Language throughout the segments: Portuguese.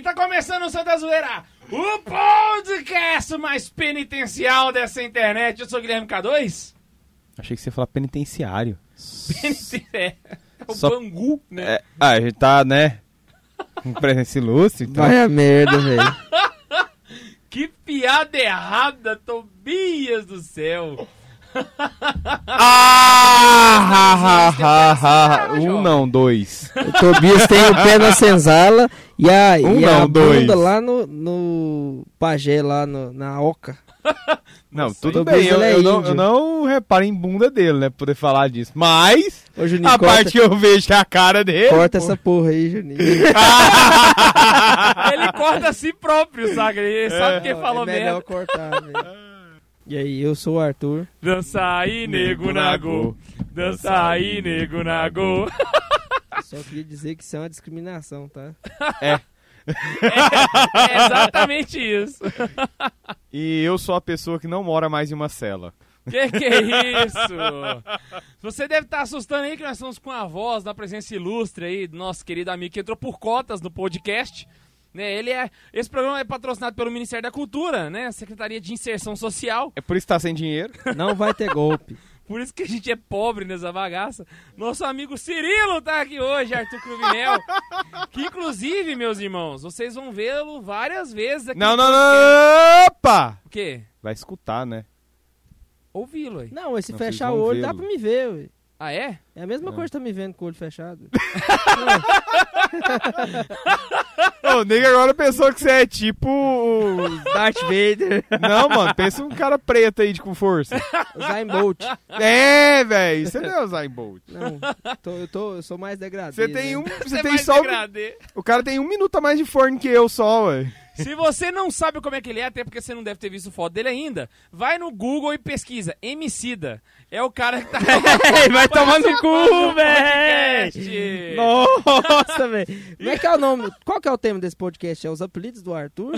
Tá começando o Santa Zoeira, o podcast mais penitencial dessa internet. Eu sou o Guilherme K2. Achei que você ia falar penitenciário. Peniten- É, o Só- Bangu, né? É, ah, a gente tá, né? Com presença ilustre, então. Vai a merda, velho. Que piada errada, Tobias do céu. Ah, ha, ha, ha, ha. Um não, dois. O Tobias tem o pé na senzala e a, Um e a não, dois. bunda lá no, no pajé, lá no- na oca. Não, Nossa, tudo bem, eu, é eu não, eu não reparo em bunda dele, né? Poder falar disso. Mas, Ô, Juninho, a corta, parte que eu vejo é a cara dele. corta pô. essa porra aí, Juninho. Ele corta a si próprio, sabe? Ele sabe quem falou é melhor merda. cortar, velho. E aí, eu sou o Arthur. Dança aí, nego na go. Dança aí, nego na go. Só queria dizer que isso é uma discriminação, tá? É exatamente isso. E eu sou a pessoa que não mora mais em uma cela. Que que é isso? Você deve estar assustando aí que nós estamos com a voz da presença ilustre aí do nosso querido amigo que entrou por cotas no podcast. Né, ele é, esse programa é patrocinado pelo Ministério da Cultura, né? Secretaria de Inserção Social. É por isso que tá sem dinheiro. Não vai ter golpe. Por isso que a gente é pobre nessa bagaça. Nosso amigo Cirilo tá aqui hoje, Arthur Cruvinel. que inclusive, meus irmãos, vocês vão vê-lo várias vezes aqui. Não, não, não. Opa! O quê? Vai escutar, né? Ouvi-lo aí. Não, esse fechar o olho dá pra me ver, ué. Ah, é? É a mesma É. coisa que tá me vendo com o olho fechado. Ô, o nego agora pensou que você é tipo. Darth Vader. Não, mano, pensa um cara preto aí de com força. Zayn Bolt. É, velho. Você não é o Zayn Bolt. Não, tô- eu, tô, eu sou mais degradê. Você tem né? um. Você é tem mais só. degradê. O cara tem um minuto a mais de forno que eu só, ué. Se você não sabe como é que ele é, até porque você não deve ter visto foto dele ainda, vai no Google e pesquisa. Emicida. É o cara que tá. vai tomar no cu, velho! Nossa, velho! Como é que é o nome? Qual que é o tema desse podcast? É os apelidos do Arthur?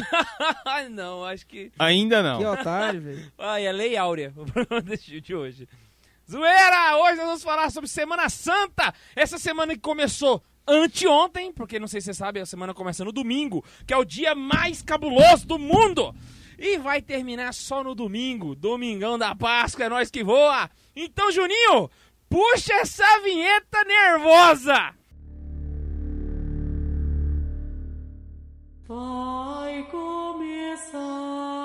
Não, acho que. Ainda não. Que otário, velho. Ai, é Lei Áurea o programa desse- de hoje. Zoeira! Hoje nós vamos falar sobre Semana Santa! Essa semana que começou anteontem, porque não sei se você sabe, a semana começa no domingo, que é o dia mais cabuloso do mundo! E vai terminar só no domingo, domingão da Páscoa, é nós que voa! Então, Juninho, puxa essa vinheta nervosa! Vai começar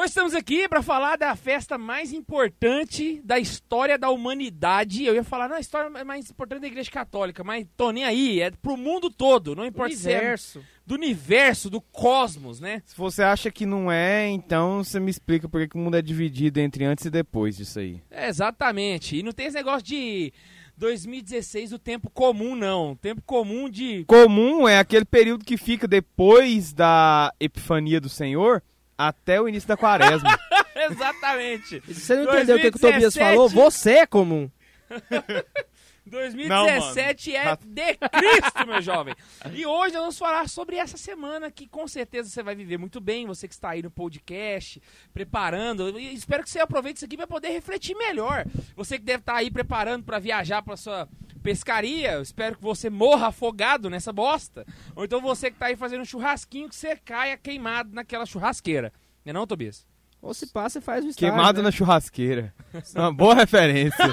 Hoje estamos aqui para falar da festa mais importante da história da humanidade. Eu ia falar, não, a história mais importante da Igreja Católica, mas tô nem aí, é pro mundo todo, não importa se é Universo. do universo, do cosmos, né? Se você acha que não é, então você me explica por que o mundo é dividido entre antes e depois disso aí. É, exatamente. E não tem esse negócio de 2016 o tempo comum, não. Tempo comum de. Comum é aquele período que fica depois da Epifania do Senhor até o início da quaresma. exatamente. Se você não entendeu o que, que o Tobias 2017. falou, você é comum. 2017 é de Cristo, meu jovem. E hoje nós vamos falar sobre essa semana que com certeza você vai viver muito bem, você que está aí no podcast, preparando. E espero que você aproveite isso aqui para poder refletir melhor. Você que deve estar aí preparando para viajar para sua pescaria, eu espero que você morra afogado nessa bosta. Ou então você que está aí fazendo um churrasquinho que você caia queimado naquela churrasqueira. Não é não, Tobias? Ou se passa e faz o estágio, Queimado né? na churrasqueira. Uma boa referência.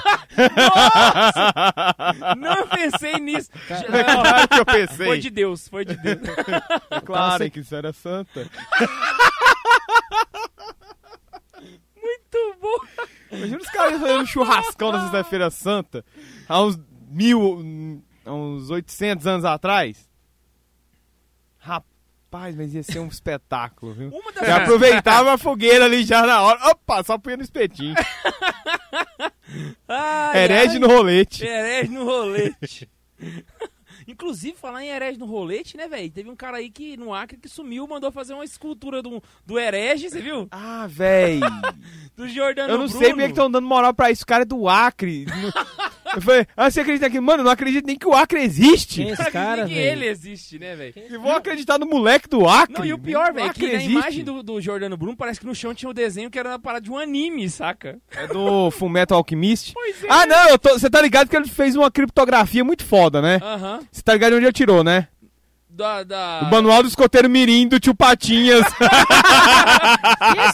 Não pensei nisso. É claro que eu pensei. Foi de Deus, foi de Deus. É claro que isso era santa. Muito bom. Imagina os caras fazendo um churrascão na sexta-feira santa há uns mil, há uns 800 anos atrás. Rapaz, mas ia ser um espetáculo, viu? Uma das Já aproveitava a fogueira ali já na hora. Opa, só punha no espetinho. Ai, Herege ai. no rolete. Herege no rolete. Inclusive, falar em herege no rolete, né, velho? Teve um cara aí que no Acre que sumiu, mandou fazer uma escultura do, do herege, você viu? Ah, véi. Do Jordano Eu não Bruno. sei porque que estão dando moral pra isso. O cara é do Acre. Eu falei, ah, você acredita aqui? Mano, eu não acredito nem que o Acre existe. Quem é esse cara, que velho? ele existe, né, velho? E vou acreditar no moleque do Acre. Não, e o pior, velho, Acre que na imagem do, do Jordano Bruno parece que no chão tinha o desenho que era uma parada de um anime, saca? É do Fullmetal Alchemist. Pois é. Ah, não, você tá ligado que ele fez uma criptografia muito foda, né? Aham. Você tá ligado onde ele tirou, né? Da, da... O manual do escoteiro mirim do tio Patinhas. Esse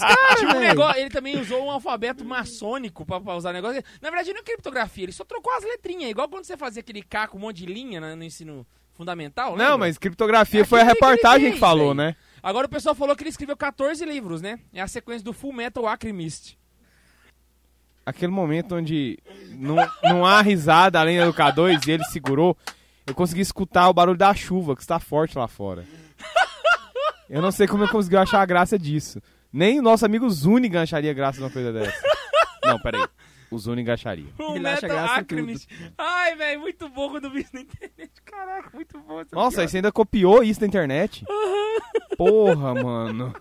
cara, um velho? negócio, ele também usou um alfabeto maçônico pra, pra usar o negócio. Na verdade, não é criptografia, ele só trocou as letrinhas. Igual quando você fazia aquele K com um monte de linha né, no ensino fundamental. não, lembra? mas criptografia É foi a que reportagem que fez, falou, né? Agora o pessoal falou que ele escreveu 14 livros, né? É a sequência do Full Metal Alchemist. Aquele momento onde não, não há risada além do K2 e ele segurou, eu consegui escutar o barulho da chuva, que está forte lá fora. Eu não sei como eu consegui achar a graça disso. Nem o nosso amigo Zuniga acharia graça numa coisa dessa. Não, peraí. O Zuniga acharia. Full Ele acha graça em Alchemist. Ai, velho, muito bom quando vi isso na internet. Caraca, muito bom. Nossa, piada. você ainda copiou isso na internet? Porra, mano.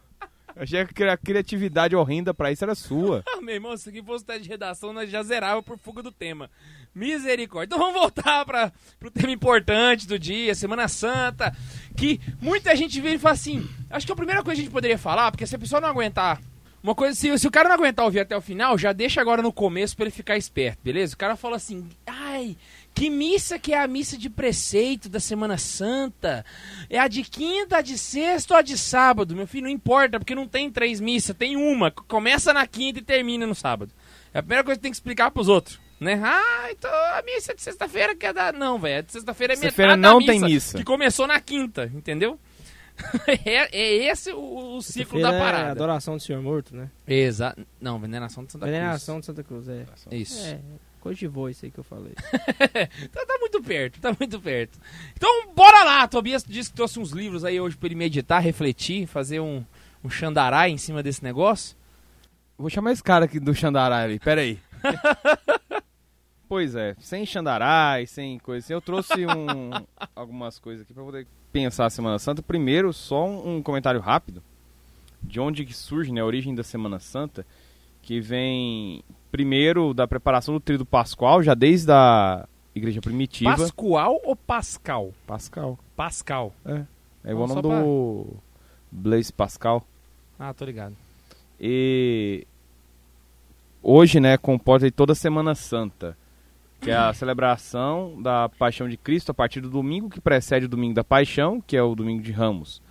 Achei que a criatividade horrenda pra isso era sua. Ah, meu irmão, se aqui fosse teste de redação, nós já zerava por fuga do tema. Misericórdia. Então vamos voltar para o tema importante do dia, Semana Santa, que muita gente vê e fala assim, acho que a primeira coisa que a gente poderia falar, porque se a pessoa não aguentar, uma coisa, se, se o cara não aguentar ouvir até o final, já deixa agora no começo pra ele ficar esperto, beleza? O cara fala assim, ai, que missa que é a missa de preceito da Semana Santa? É a de quinta, a de sexta ou a de sábado? Meu filho, não importa, porque não tem três missas, tem uma. Começa na quinta e termina no sábado. É a primeira coisa que tem que explicar pros outros. Né? Ah, então a missa de sexta-feira que é da. Não, velho. A de sexta-feira é metade Sexta-feira da não missa, tem missa. Que começou na quinta, entendeu? é, é esse o, o ciclo da É parada. adoração do Senhor morto, né? Exato. Não, veneração de Santa Veneração de Santa Cruz, é. Cruz. Isso. É, coisa de vô isso aí que eu falei. Tá, tá muito perto, tá muito perto. Então, bora lá. Tobias disse que trouxe uns livros aí hoje pra ele meditar, refletir, fazer um, um xandarai em cima desse negócio. Vou chamar esse cara aqui do Xandarai ali, pera aí. pois é, sem Xandarai, sem coisa assim. Eu trouxe um, algumas coisas aqui pra poder pensar a Semana Santa. Primeiro, só um, um comentário rápido de onde que surge né, a origem da Semana Santa, que vem primeiro da preparação do tríduo pascual, já desde a igreja primitiva. Pascoal ou Pascal? Pascal. Pascal. É igual o nome do Blaise Pascal. Ah, tô ligado. E hoje, né, comporta toda a Semana Santa, que é a celebração da Paixão de Cristo a partir do domingo que precede o domingo da Paixão, que é o domingo de Ramos.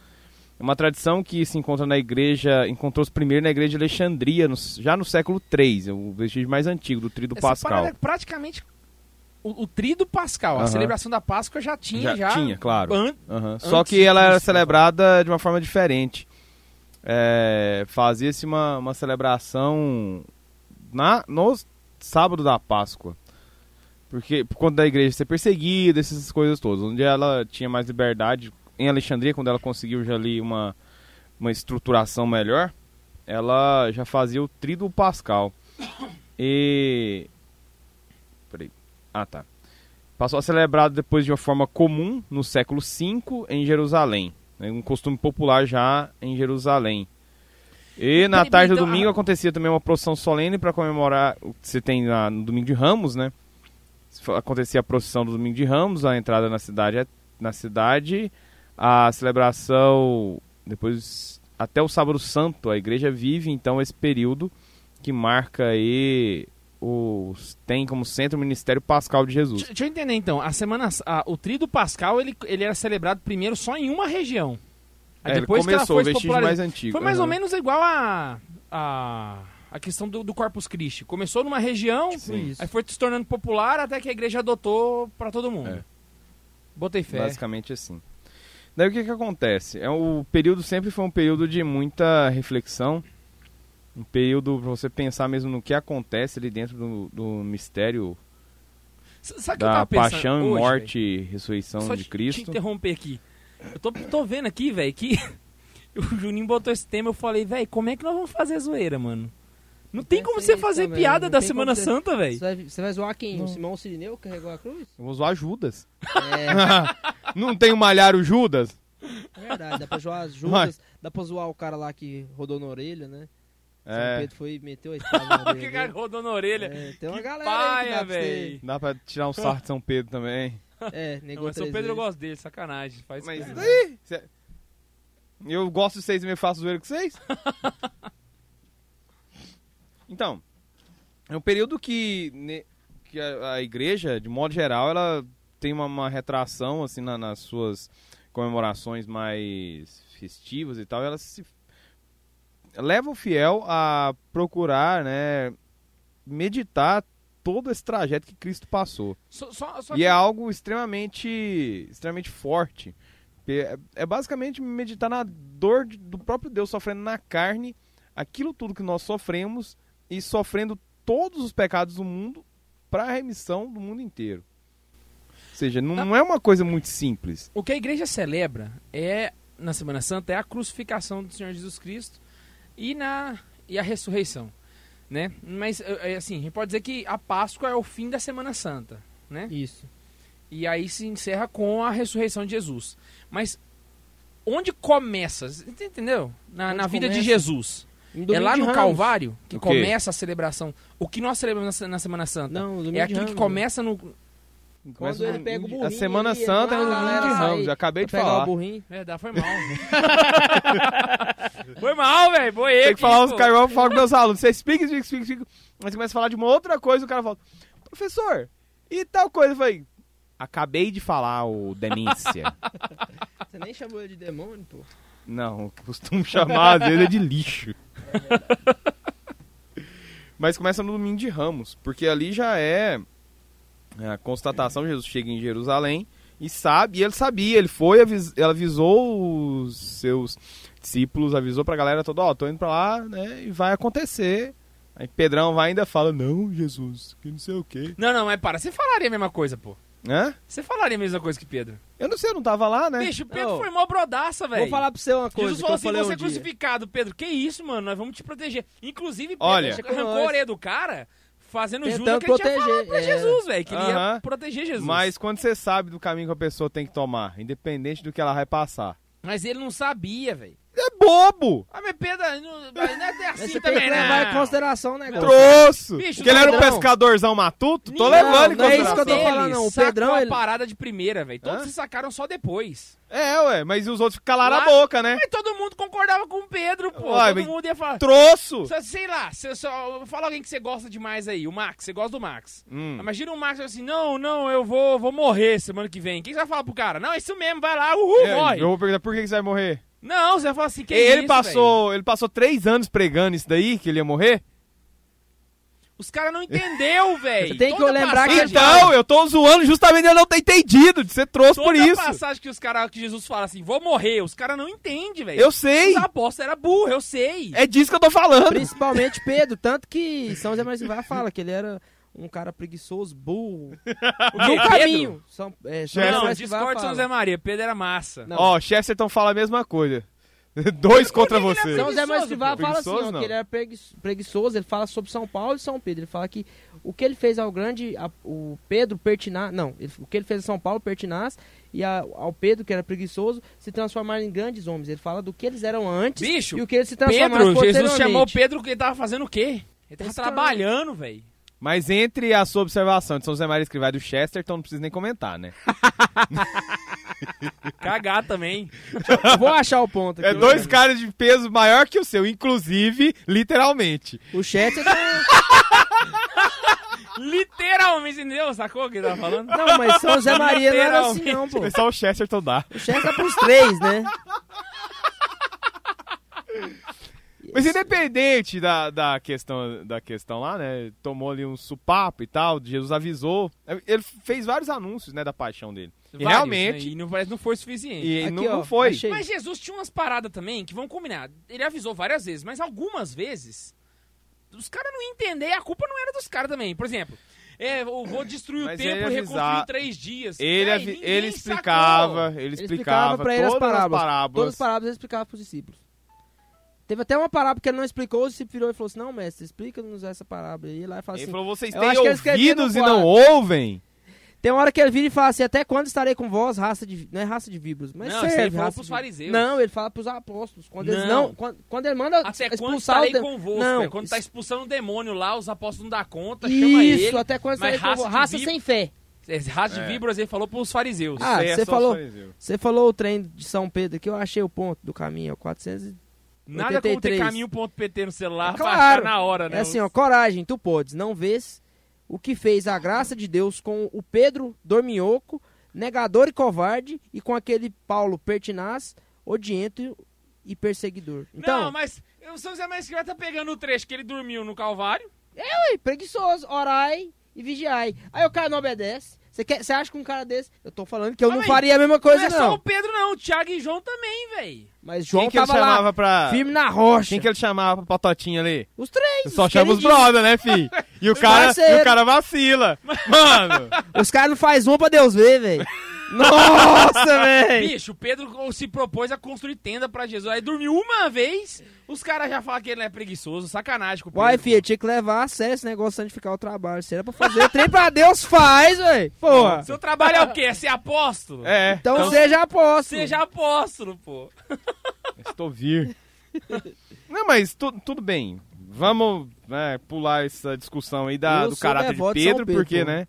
É uma tradição que se encontra na igreja, encontrou-se primeiro na igreja de Alexandria, no- já no século III, é o vestígio mais antigo do Tríduo Pascal. é praticamente o, o trido pascal. A Aham. celebração da Páscoa já tinha, já. tinha, claro. an- Aham. Só que ela era celebrada de uma forma diferente. É, Fazia-se uma, uma celebração na, no sábado da Páscoa. Porque por conta da igreja ser perseguida, essas coisas todas. Onde ela tinha mais liberdade. Em Alexandria, quando ela conseguiu já ali uma, uma estruturação melhor, ela já fazia o tríduo pascal. E. Peraí. Ah, tá. Passou a ser celebrado depois de uma forma comum no século V em Jerusalém. né, Um costume popular já em Jerusalém. E na tarde do domingo acontecia também uma procissão solene para comemorar o que você tem na- no domingo de Ramos, né? Acontecia a procissão do domingo de Ramos, a entrada na cidade, na cidade, a celebração depois até o sábado santo. A igreja vive então esse período que marca aí os tem como centro o ministério pascal de Jesus. Deixa, deixa eu entender então. A semana, a- o trido pascal ele, ele era celebrado primeiro só em uma região. Aí É, ele depois que ela começou foi o vestígio mais antigo. Foi mais ou Aham. menos igual a a, a questão do, do Corpus Christi. Começou numa região, Sim. Isso. aí foi se tornando popular até que a igreja adotou pra todo mundo. É. Botei fé. Basicamente assim. Daí o que que acontece? É o período sempre foi um período de muita reflexão, um período para você pensar mesmo no que acontece ali dentro do, do mistério S- Sabe o que eu da paixão, e hoje, morte e ressurreição Só de te- Cristo. Te interromper aqui. Eu tô, tô vendo aqui, velho, que o Juninho botou esse tema. Eu falei, velho, como é que nós vamos fazer zoeira, mano? Não tem como você fazer também, piada não da Semana você- Santa, velho. Você vai, zoar quem? Não. O Simão Sirineu que carregou a cruz? Eu vou zoar Judas. É, Não tem o malhar Judas? é verdade, dá pra zoar as Judas, dá pra zoar o cara lá que rodou na orelha, né? São É, Pedro foi e meteu a espada na O que cara rodou na orelha. É, tem uma Que galera aí que paia, dá pra você- velho. dá pra tirar um sarro de São Pedro também. É, Não, negou mas São Pedro eu vezes. gosto dele, sacanagem. Faz Mas coisa. daí? cê- Eu gosto de vocês e me faço zoeira com vocês? então, é um período que, ne- que a, a igreja, de modo geral, ela tem uma, uma retração assim na- nas suas comemorações mais festivas e tal. Ela se leva o fiel a procurar, né, meditar todo esse trajeto que Cristo passou. Só, só, só E que- é algo extremamente, extremamente forte. É, é basicamente meditar na dor de- do próprio Deus sofrendo na carne aquilo tudo que nós sofremos e sofrendo todos os pecados do mundo para a remissão do mundo inteiro. Ou seja, não, não é uma coisa muito simples. O que a igreja celebra é, na Semana Santa, é a crucificação do Senhor Jesus Cristo e, na, e a ressurreição. Né? Mas, é, é, assim, a gente pode dizer que a Páscoa é o fim da Semana Santa. Né? Isso. E aí se encerra com a ressurreição de Jesus. Mas onde começa? Você Entendeu? Na, Onde na vida de começa? Jesus. No É domingo lá de no. Calvário que começa a celebração. O que nós celebramos na, na Semana Santa? Não, no domingo é de aquilo que começa no. Começa ele pega o a burrinho Semana ali, ele Santa é no vai, domingo de Ramos. Eu acabei de falar. o burrinho. É, dá, foi mal. foi mal, velho. Foi eu Tem que falar os caras, eu falo com meus alunos. Você explica, explica, explica, explica. Mas começa a falar de uma outra coisa, o cara fala, professor, e tal coisa? Eu falei, acabei de falar, o demência. Você nem chamou ele de demônio, pô. Não, eu costumo chamar às vezes é de lixo. Mas começa no domingo de Ramos, porque ali já é a constatação, Jesus chega em Jerusalém e sabe, e ele sabia, ele foi, avis, ele avisou os seus discípulos, avisou pra galera toda, ó, tô indo pra lá, né, e vai acontecer. Aí Pedrão vai e ainda fala, não, Jesus, que não sei o quê. Não, não, mas para. Você falaria a mesma coisa, pô. Hã? Você falaria a mesma coisa que Pedro. Eu não sei, eu não tava lá, né? Bicho, Pedro Ô, foi mó brodaça, velho. Vou falar pra você uma coisa Jesus que falou eu assim, você um é dia. crucificado, Pedro. Que isso, mano? Nós vamos te proteger. Inclusive, Pedro Olha. Arrancou nós. a orelha do cara fazendo Tentando que proteger, pra é. Jesus, velho. Que ele ia Aham. proteger Jesus. Mas quando você sabe do caminho que a pessoa tem que tomar, independente do que ela vai passar, Mas ele não sabia, velho. Bobo! Ah, mas Pedro, não, não é assim você tem também, que levar em não. consideração o negócio. Troço! Bicho, Porque ele era um Pedrão. pescadorzão matuto, tô Ninguém- levando em não é isso que eu tô consideração. falando, não. O sacou Pedrão, a ele- parada de primeira, velho. Todos Hã? se sacaram só depois. É, ué, mas os outros calaram Lá- a boca, né? Mas todo mundo concordava com o Pedro, pô. Uai, todo mas- mundo ia falar... Troço! Só- Sei lá, se, só, fala alguém que você gosta demais aí, o Max, você gosta do Max. Hum. Imagina o Max assim, não, não, eu vou, vou morrer semana que vem. O que você vai falar pro cara? Não, é isso mesmo, vai lá, uhul, É, morre. eu vou perguntar por que que você vai morrer. Não, você vai falar assim, que ele isso, passou, ele passou três anos pregando isso daí, que ele ia morrer. Os caras não entendeu, velho. Você tem que Toda lembrar que- passagem- Então, eu tô zoando justamente ele não ter entendido, de ser trouxe por Toda isso. passagem que os caras, que Jesus fala assim, vou morrer, os caras não entendem, velho. Eu sei, Os apóstolos eram burros, eu sei. é disso que eu tô falando. Principalmente Pedro, tanto que São José Maria Escrivá fala que ele era um cara preguiçoso, burro. O No caminho. São, é, Não, Escrivá discorde São. José Maria, Pedro era massa. Não. Ó, Chesterton fala a mesma coisa. Dois contra que que é você. São José Maria Preguiçoso, Escrivá fala assim, ó, não. que ele era pregui- preguiçoso, ele fala sobre São Paulo e São Pedro. Ele fala que o que ele fez ao grande, a- o Pedro Pertinaz, não, ele- o que ele fez a São Paulo Pertinaz e a- ao Pedro, que era preguiçoso, se transformaram em grandes homens. Ele fala do que eles eram antes Bicho, e o que eles se transformaram Pedro, Jesus chamou Pedro porque ele tava fazendo o quê? Ele tava Pescando. trabalhando, velho. Mas entre a sua observação de São José Maria Escrivá e do Chesterton, não precisa nem comentar, né? Cagar também. Vou achar o ponto aqui. É dois caras de peso maior que o seu, inclusive, literalmente. O Chester tá... Literalmente, entendeu? Sacou o que ele tava falando? Não, mas São José Maria não era assim não, pô. Só o Chesterton dá. O Chester tá pros três, né? Mas independente da, da, questão, da questão lá, né? Tomou ali um supapo e tal, Jesus avisou. Ele fez vários anúncios, né, da paixão dele. E Vários, realmente, né? E não parece que não foi suficiente. e Aqui, não, ó, não foi. achei. Mas Jesus tinha umas paradas também que vão combinar. Ele avisou várias vezes, mas algumas vezes os caras não entender, a culpa não era dos caras também. Por exemplo, é, eu vou destruir o Mas templo ele e reconstruir em três dias. Ele, ele explicava, ele explicava, explicava ele as todas parábolas. as parábolas. Todas as parábolas ele explicava pros discípulos. Teve até uma parábola que ele não explicou, o discípulo virou e falou assim, não, mestre, explica-nos essa parábola. E lá e fala Ele assim, falou, vocês têm que ele ouvidos e não ouvem. Tem uma hora que ele vira e fala assim, até quando estarei com vós, raça de... Não é raça de víboros, mas Não, isso serve, ele raça pros de- fariseus. Não, ele fala pros apóstolos. Quando eles Não. não... Quando, quando ele manda Até quando expulsar o estarei de- convosco? Não, é quando tá isso- expulsando o demônio lá, os apóstolos não dão conta, chama Isso, ele. até quando estarei raça de Raça sem fé. Esse Raça de É. víboras ele falou pros fariseus. Ah, Isso é você só os falou- fariseus. Você falou o trem de São Pedro aqui, eu achei o ponto do caminho, é o 400 Nada como ter 83. caminho.pt no celular É claro. na hora, né? É assim, ó, coragem, tu podes, não vês o que fez a graça de Deus com o Pedro dorminhoco, negador e covarde, e com aquele Paulo pertinaz, odiento e perseguidor. Então, Não, mas o São José Maria Escrivá tá pegando o trecho que ele dormiu no Calvário. Ei, preguiçoso, orai e vigiai. Aí o cara não obedece. Você quer- você acha que um cara desse. Eu tô falando que eu Mas, não faria a mesma Não coisa, é não. só o Pedro, não. O Thiago e João também, velho. Mas João Quem que ele tava lá, chamava pra... firme na rocha. Quem que ele chamava pra Patotinha ali? Os três. Só os chama os brother, né, fi? E o cara, e o cara vacila. Mano, Os caras não faz um pra Deus ver, velho. Nossa, velho. Bicho, o Pedro se propôs a construir tenda pra Jesus. Aí dormiu uma vez, os caras já falam que ele é preguiçoso. Sacanagem com o Pedro. Uai, filha, tinha que levar a sério esse negócio de santificar o trabalho. Se era pra fazer trem pra Deus, faz, velho. Porra. Seu trabalho é o quê? É ser apóstolo? é. Então, seja apóstolo. Seja apóstolo, pô. Estou vir. Não, mas tu- tudo bem. Vamos né, pular essa discussão aí da, Eu do caráter de Pedro, Pedro, porque, pô. né?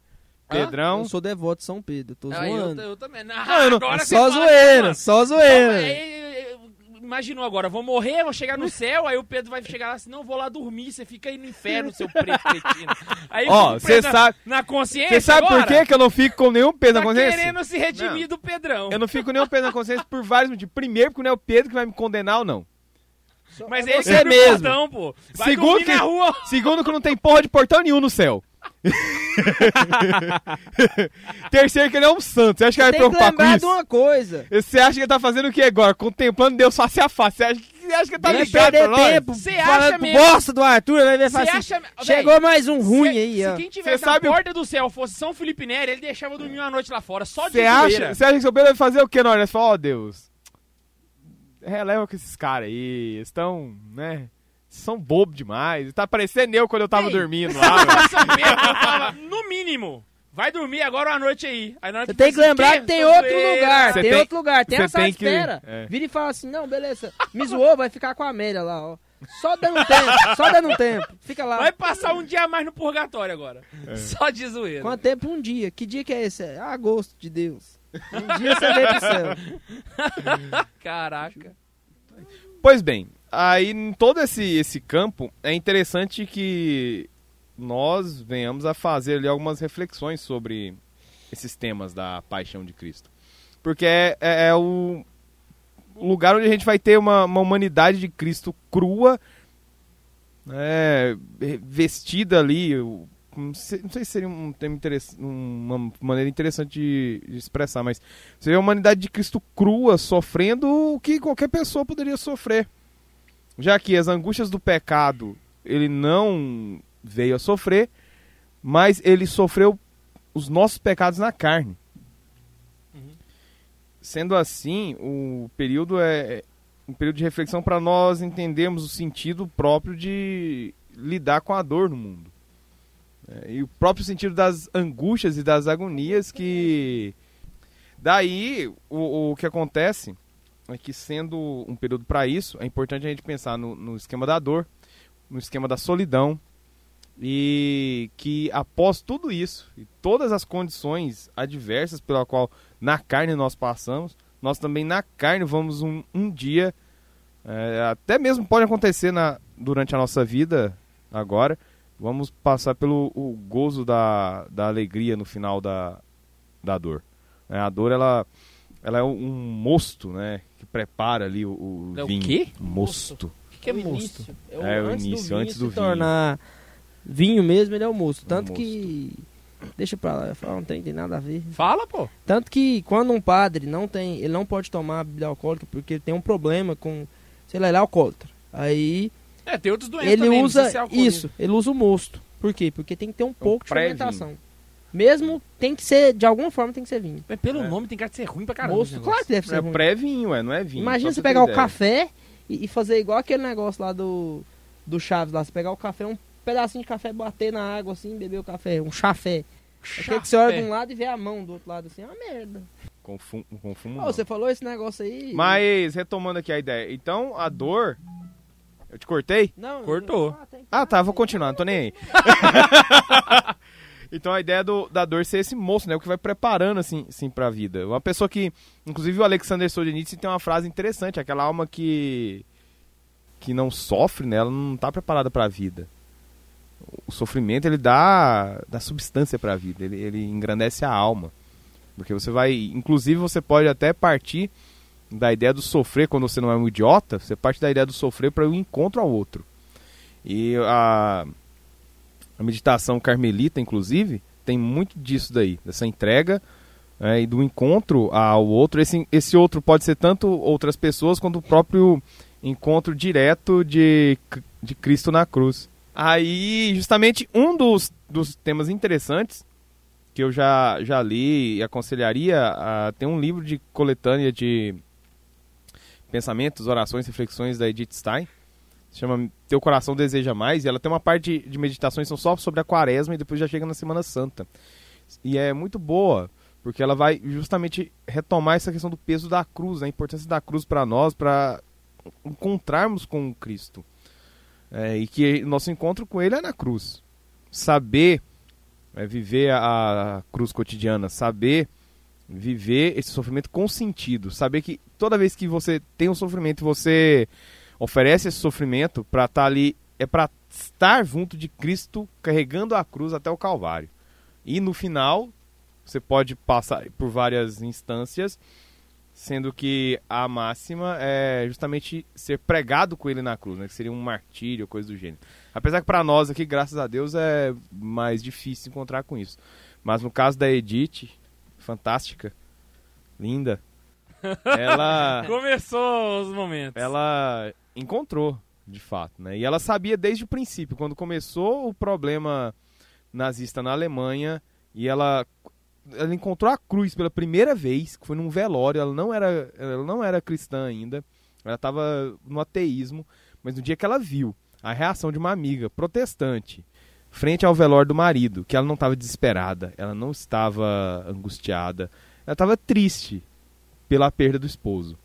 Hã? Pedrão. Eu sou devoto de São Pedro, tô Ah, eu, zoando. eu também. Não, Não, eu não- agora É você só fala, zoeira, mano. só Então, zoeira. é, é, é, Imaginou agora, vou morrer, vou chegar no céu, aí o Pedro vai chegar lá assim, não, vou lá dormir, você fica aí no inferno, seu preto cretino. Aí Ó, fica cê preso na- sabe- Na consciência Você sabe agora, por que que eu não fico com nenhum peso Tá na consciência? querendo se redimir do Pedrão. Eu não fico com nenhum peso na consciência por vários motivos. Primeiro, porque não é o Pedro que vai me condenar ou não. Mas é ele você quebra o mesmo. portão, pô. Vai Segundo que- na rua. Segundo, que não tem porra de portão nenhum no céu. Terceiro, que ele é um santo. Você acha que ele vai Tem que preocupar com lembrar isso? de uma coisa. Você acha que ele tá fazendo o que agora? Contemplando Deus face a face. Você acha, você acha que ele tá é ligado perder tempo Cê falando acha mesmo? bosta do Arthur, vai ver Você assim, acha... Chegou mais um ruim se, aí, se ó. quem tivesse Cê na sabe porta do céu fosse São Felipe Neri, ele deixava dormir uma noite lá fora, só de Você acha, você acha que seu Pedro vai fazer o que na hora? Você fala, ó Deus, releva com esses caras aí, eles estão, né, são bobo demais. Tá parecendo eu quando eu tava Ei. dormindo lá. eu no mínimo, vai dormir agora uma noite aí. aí Você tem que lembrar "Quê? que tem outro zoeira." lugar, tem, tem- outro lugar, tem você a sala tem de que- espera. é. Vira e fala assim, não, beleza, me zoou, vai ficar com a Amélia lá, ó. Só dando um tempo, só dando um tempo. Fica lá. Vai passar um dia a mais no purgatório agora. Só de zoeira. Quanto tempo? Um dia. Que dia que é esse? É agosto de Deus. Um dia você vem pro céu. Caraca. Pois bem, aí em todo esse, esse campo, é interessante que nós venhamos a fazer ali algumas reflexões sobre esses temas da paixão de Cristo. Porque é, é- é o lugar onde a gente vai ter uma, uma humanidade de Cristo crua, né, vestida ali. Não sei, não sei se seria um uma maneira interessante de, de expressar, mas seria a humanidade de Cristo crua, sofrendo o que qualquer pessoa poderia sofrer. Já que as angústias do pecado ele não veio a sofrer, mas ele sofreu os nossos pecados na carne. Uhum. Sendo assim, o período é um período de reflexão para nós entendermos o sentido próprio de lidar com a dor no mundo. É, e o próprio sentido das angústias e das agonias que. Daí, o, o que acontece é que, sendo um período para isso, é importante a gente pensar no, no esquema da dor, no esquema da solidão, e que após tudo isso, e todas as condições adversas pela qual na carne nós passamos, nós também na carne vamos um, um dia, é, até mesmo pode acontecer na, durante a nossa vida agora, vamos passar pelo o gozo da, da alegria no final da, da dor. É, a dor, ela, ela é um mosto, né? Prepara ali o, o É o vinho. quê? Mosto. O que é o mosto? início. É, o antes início, do vinho antes do se vinho. tornar vinho mesmo, ele é o mosto. Tanto mosto. que... Deixa pra lá, eu falo, não tem, tem nada a ver. Fala, pô. Tanto que quando um padre não tem, ele não pode tomar bebida alcoólica porque ele tem um problema com, sei lá, ele é alcoólatra. Aí É, tem outros doentes ele também, usa isso, ele usa o mosto. Por quê? Porque tem que ter um pouco de fermentação. Mesmo tem que ser, de alguma forma tem que ser vinho. Mas pelo É. nome tem cara de ser ruim pra caramba. esse claro que deve ser É pré-vinho, é, não é vinho. Imagina você pegar o ideia. café e, e fazer igual aquele negócio lá do, do Chaves lá. Você pegar o café, um pedacinho de café, bater na água assim, beber o café, um chafé. É que você olha de um lado e vê a mão do outro lado assim, é uma merda. Confumo, confumo não. você falou esse negócio aí. Mas, retomando aqui a ideia. Então, a dor... Eu te cortei? Não, Cortou. Ah, Ah, tá, vou continuar, não tô nem aí. então a ideia do, da dor ser esse moço, né? O que vai preparando, assim, assim pra vida. Uma pessoa que. Inclusive o Alexander Solzhenitsyn tem uma frase interessante: aquela alma que. que não sofre, né? Ela não tá preparada pra vida. O sofrimento, ele dá, dá substância pra vida, ele, ele engrandece a alma. Porque você vai. Inclusive, você pode até partir da ideia do sofrer quando você não é um idiota, você parte da ideia do sofrer para o encontro ao outro. E a, a meditação carmelita, inclusive, tem muito disso daí, dessa entrega é, e do encontro ao outro. Esse, esse outro pode ser tanto outras pessoas quanto o próprio encontro direto de, de Cristo na cruz. Aí, justamente, um dos, dos temas interessantes que eu já, já li e aconselharia, a, tem um livro de coletânea de pensamentos, orações, reflexões da Edith Stein. Se chama Teu Coração Deseja Mais. E ela tem uma parte de, meditações são só sobre a quaresma e depois já chega na Semana Santa. E é muito boa, porque ela vai justamente retomar essa questão do peso da cruz, a importância da cruz para nós, para encontrarmos com Cristo. É, e que nosso encontro com Ele é na cruz. Saber é, viver a, a cruz cotidiana, saber viver esse sofrimento com sentido, saber que toda vez que você tem um sofrimento, você oferece esse sofrimento para estar ali, é para estar junto de Cristo carregando a cruz até o Calvário. E no final, você pode passar por várias instâncias, sendo que a máxima é justamente ser pregado com ele na cruz, né? que seria um martírio, coisa do gênero. Apesar que para nós aqui, graças a Deus, é mais difícil encontrar com isso. Mas no caso da Edith, fantástica, linda, ela Começou os momentos. ela encontrou, de fato, né? E ela sabia desde o princípio, quando começou o problema nazista na Alemanha, e ela ela encontrou a cruz pela primeira vez, que foi num velório, ela não era ela não era cristã ainda, ela estava no ateísmo, mas no dia que ela viu a reação de uma amiga protestante frente ao velório do marido, que ela não estava desesperada, ela não estava angustiada, ela estava triste pela perda do esposo.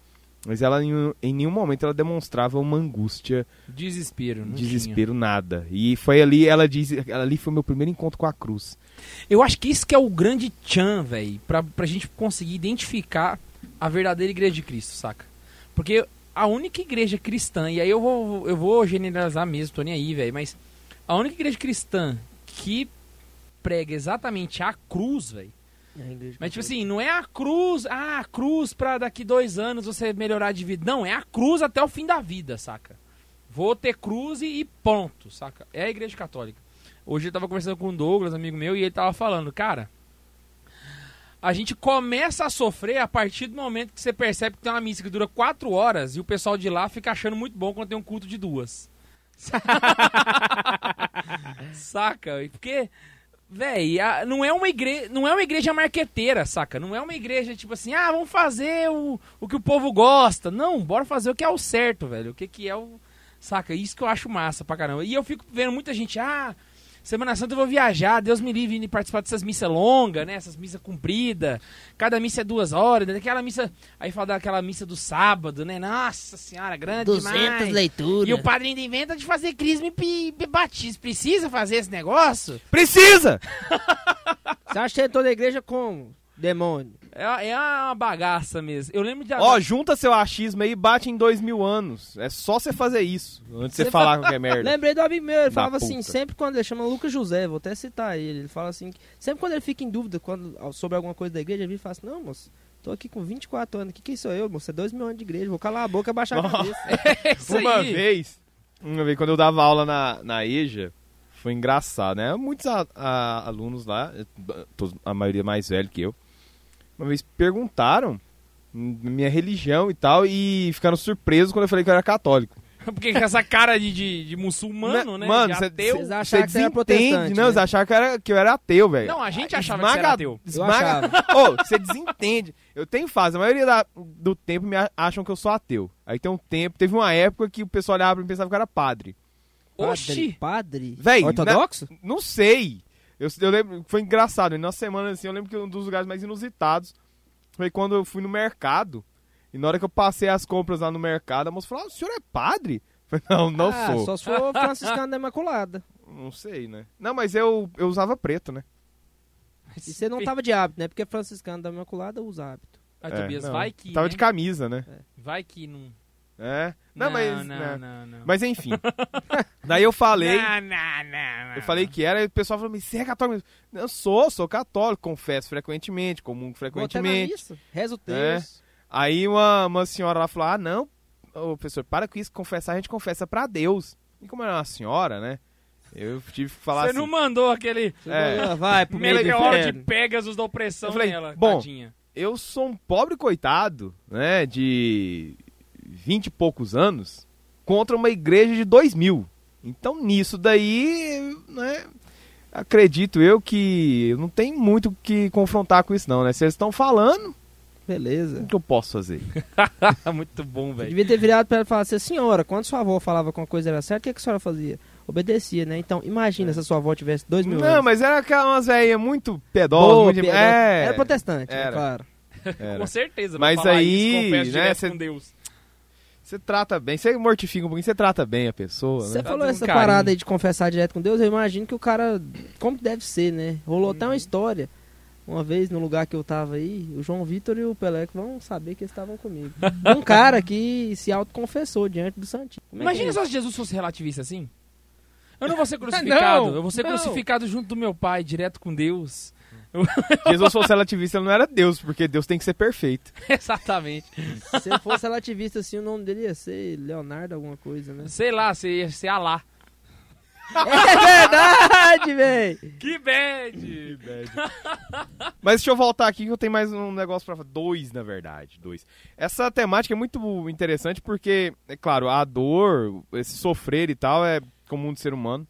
Mas ela em, em nenhum momento ela demonstrava uma angústia, Desespero. não desespero, nada. E foi ali, ela diz, ali foi meu primeiro encontro com a cruz. tinha. Eu acho que isso que é o grande tchan, velho, pra, pra gente conseguir identificar a verdadeira igreja de Cristo, saca? Porque a única igreja cristã, e aí eu vou, eu vou generalizar mesmo, tô nem aí, velho, mas a única igreja cristã que prega exatamente a cruz, velho, Mas, tipo assim, não é a cruz, ah, a cruz pra daqui dois anos você melhorar de vida. Não, é a cruz até o fim da vida, saca? Vou ter cruz e, ponto, saca? É a igreja católica. Hoje eu tava conversando com o Douglas, amigo meu, e ele tava falando, cara, a gente começa a sofrer a partir do momento que você percebe que tem uma missa que dura quatro horas e o pessoal de lá fica achando muito bom quando tem um culto de duas. saca? E Porque Véi, a- não é uma igreja, não é uma igreja marqueteira, saca? Não é uma igreja tipo assim, ah, vamos fazer o, o que o povo gosta. Não, bora fazer o que é o certo, velho. O que que é o, saca? Isso que eu acho massa pra caramba. E eu fico vendo muita gente, ah, Semana Santa eu vou viajar, Deus me livre de participar dessas missas longas, né? Essas missas compridas. Cada missa é duas horas, daquela missa, aí fala daquela missa do sábado, né? Nossa senhora, grande demais. leituras. E o padre ainda inventa de fazer crisma e batismo. Precisa fazer esse negócio? Precisa! Você acha que tem toda a igreja como? Demônio. É, é uma bagaça mesmo. Eu lembro de. Ó, junta seu achismo aí e bate em dois mil anos. É só você fazer isso, antes de você falar qualquer merda. Lembrei do amigo meu, ele Da falava assim, puta. sempre quando ele chama Lucas José, vou até citar ele, ele fala assim, que sempre quando ele fica em dúvida quando, sobre alguma coisa da igreja, ele vira e fala assim, não, moço, tô aqui com 24 anos, o que que sou eu, moço? É dois mil anos de igreja, vou calar a boca e baixar a cabeça. É Uma aí. vez, uma vez, quando eu dava aula na, na EJA, foi engraçado, né? Muitos a- a- alunos lá, eh, a maioria mais velho que eu, uma vez perguntaram minha religião e tal, e ficaram surpresos quando eu falei que eu era católico. Porque com essa cara de, de, de muçulmano, né? Mano, de ateu. Vocês cê acharam que você era protestante, Não, né? eles acharam que, era, que eu era ateu, velho. Não, a gente achava que você era Esmaga- ateu. Esmaga... Ô, você desentende. Eu tenho fase, a maioria da- do tempo me acham que eu sou ateu. Aí tem um tempo, teve uma época que o pessoal olhava pra mim e pensava que eu era padre. Oxi! Padre? Véi, Ortodoxo? Não sei. Eu, eu lembro, foi engraçado, e na semana assim, eu lembro que um dos lugares mais inusitados foi quando eu fui no mercado. E na hora que eu passei as compras lá no mercado, a moça falou: ah, o senhor é padre? Eu falei, não, não ah, sou. só se for franciscano da Imaculada. Não sei, né? Não, mas eu, eu usava preto, né? E você não tava de hábito, né? Porque franciscano da Imaculada usa hábito. Ah, É, Tobias, não. vai que. Tava né? de camisa, né? Vai que não. É. Não, mas. não, né? não, não. Mas enfim. Daí eu falei. Não, não, não, não. Eu falei que era, e o pessoal falou, mas você é católico? Eu sou, sou católico, confesso frequentemente, comungo na frequentemente. missa, reza o É. texto. Aí uma, uma senhora lá falou, ah, não, ô professor, para com isso, confessar a gente confessa pra Deus. E como era uma senhora, né, eu tive que falar Você assim... não mandou aquele É. Vai pro meio do meteoro de inferno. Pegasus da opressão Eu falei, nela, bom, tadinha. eu sou um pobre coitado, né, de vinte e poucos anos, contra uma igreja de dois mil. Então, nisso daí, né, acredito eu que não tem muito o que confrontar com isso não, né? Se eles estão falando, Beleza. o que eu posso fazer? Muito bom, velho. devia ter virado pra ela e falar assim, senhora, quando sua avó falava que uma coisa era certa, o que, que a senhora fazia? Obedecia, né? Então, imagina se a sua avó tivesse dois mil Não, anos. mas era aquelas velhinhas muito pedosas, muito... É, Era protestante, né? Era. Claro. era. Com certeza. Mas aí, isso, né, cê- com Deus. Você trata bem, você mortifica um pouquinho, você trata bem a pessoa, Você né? Falou essa carinho. parada aí de confessar direto com Deus, eu imagino que o cara, como que deve ser, né? Rolou até uma história. Uma vez, no lugar que eu tava aí, o João Vitor e o Pelé vão saber que eles estavam comigo. Um cara que se autoconfessou diante do Santinho. É Imagina é só se Jesus fosse relativista assim. Eu não vou ser crucificado. Não, eu vou ser não. crucificado junto do meu pai, direto com Deus. Jesus fosse relativista, ele não era Deus, porque Deus tem que ser perfeito. Exatamente. Se ele fosse relativista assim, o nome dele ia ser Leonardo alguma coisa, né? Sei lá, se ia ser Alá. É verdade, véi! Que bad! Mas deixa eu voltar aqui que eu tenho mais um negócio pra falar. Dois, na verdade. Dois. Essa temática é muito interessante porque, é claro, a dor, esse sofrer e tal é comum do ser humano.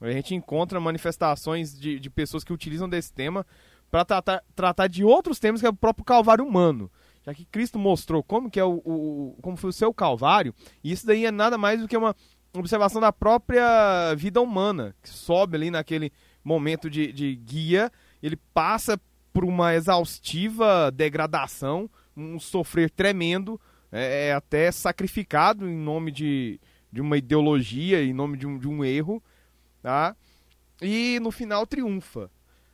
A gente encontra manifestações de, de pessoas que utilizam desse tema para tratar, tratar de outros temas que é o próprio calvário humano. Já que Cristo mostrou como que é o, o- como foi o seu calvário, e isso daí é nada mais do que uma observação da própria vida humana, que sobe ali naquele momento de, de guia, ele passa por uma exaustiva degradação, um sofrer tremendo, é, é até sacrificado em nome de, de uma ideologia, em nome de um, de um erro, tá? E no final triunfa.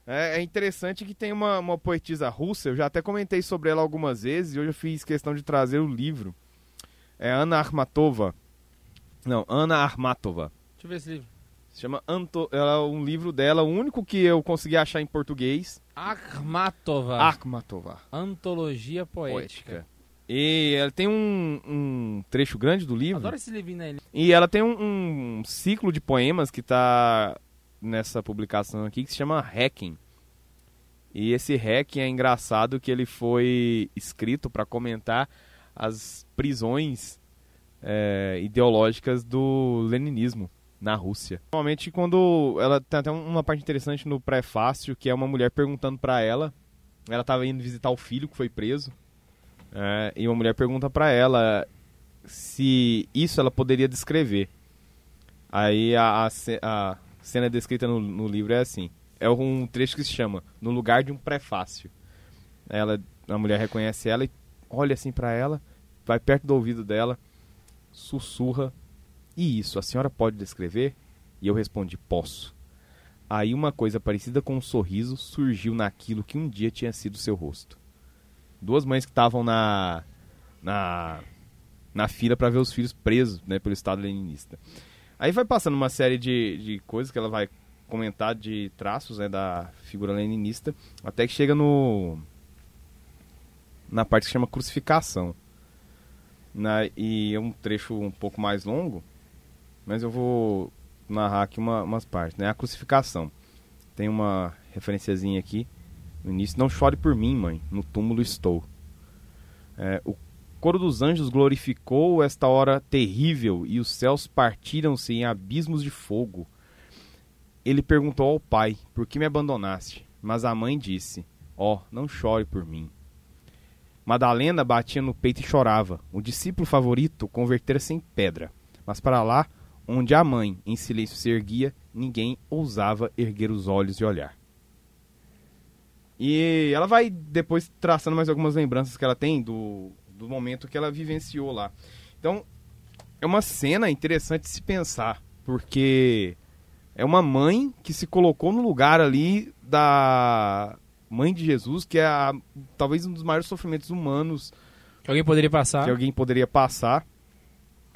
É, é interessante que tem uma, uma poetisa russa, eu já até comentei sobre ela algumas vezes, e hoje eu fiz questão de trazer o livro. É Ana Armatova. Não, Ana Armatova. Deixa eu ver esse livro. Se chama Anto... ela é um livro dela, o único que eu consegui achar em português. Akhmatova. Armatova. Antologia poética. Poética. E ela tem um, um trecho grande do livro. Adoro esse livrinho aí. E ela tem um, um ciclo de poemas que tá nessa publicação aqui que se chama Hacking. E esse Hacking é engraçado que ele foi escrito para comentar as prisões é, ideológicas do leninismo na Rússia. Normalmente quando ela tem até uma parte interessante no prefácio que é uma mulher perguntando para ela, ela estava indo visitar o filho que foi preso. É, e uma mulher pergunta para ela se isso ela poderia descrever. Aí a, a a cena descrita no, no livro é assim: é um trecho que se chama No lugar de um prefácio. Ela, a mulher reconhece ela e olha assim pra ela, vai perto do ouvido dela, sussurra: E isso, a senhora pode descrever? E eu respondi: Posso. Aí uma coisa parecida com um sorriso surgiu naquilo que um dia tinha sido seu rosto. Duas mães que estavam na na na fila para ver os filhos presos, né, pelo Estado leninista. Aí vai passando uma série de, de coisas que ela vai comentar de traços né, da figura leninista, até que chega no na parte que chama crucificação. Na, e é um trecho um pouco mais longo, mas eu vou narrar aqui uma- umas partes. Né? A crucificação. Tem uma referenciazinha aqui no início. Não chore por mim, mãe, no túmulo estou. É, o coro dos anjos glorificou esta hora terrível e os céus partiram-se em abismos de fogo. Ele perguntou ao pai: Por que me abandonaste? Mas a mãe disse: Ó, não chore por mim. Madalena batia no peito e chorava. O discípulo favorito convertera-se em pedra. Mas para lá, onde a mãe em silêncio se erguia, ninguém ousava erguer os olhos e olhar. E ela vai depois traçando mais algumas lembranças que ela tem do, do momento que ela vivenciou lá. Então, é uma cena interessante de se pensar, porque é uma mãe que se colocou no lugar ali da mãe de Jesus, que é a- talvez um dos maiores sofrimentos humanos Que alguém poderia passar. que alguém poderia passar.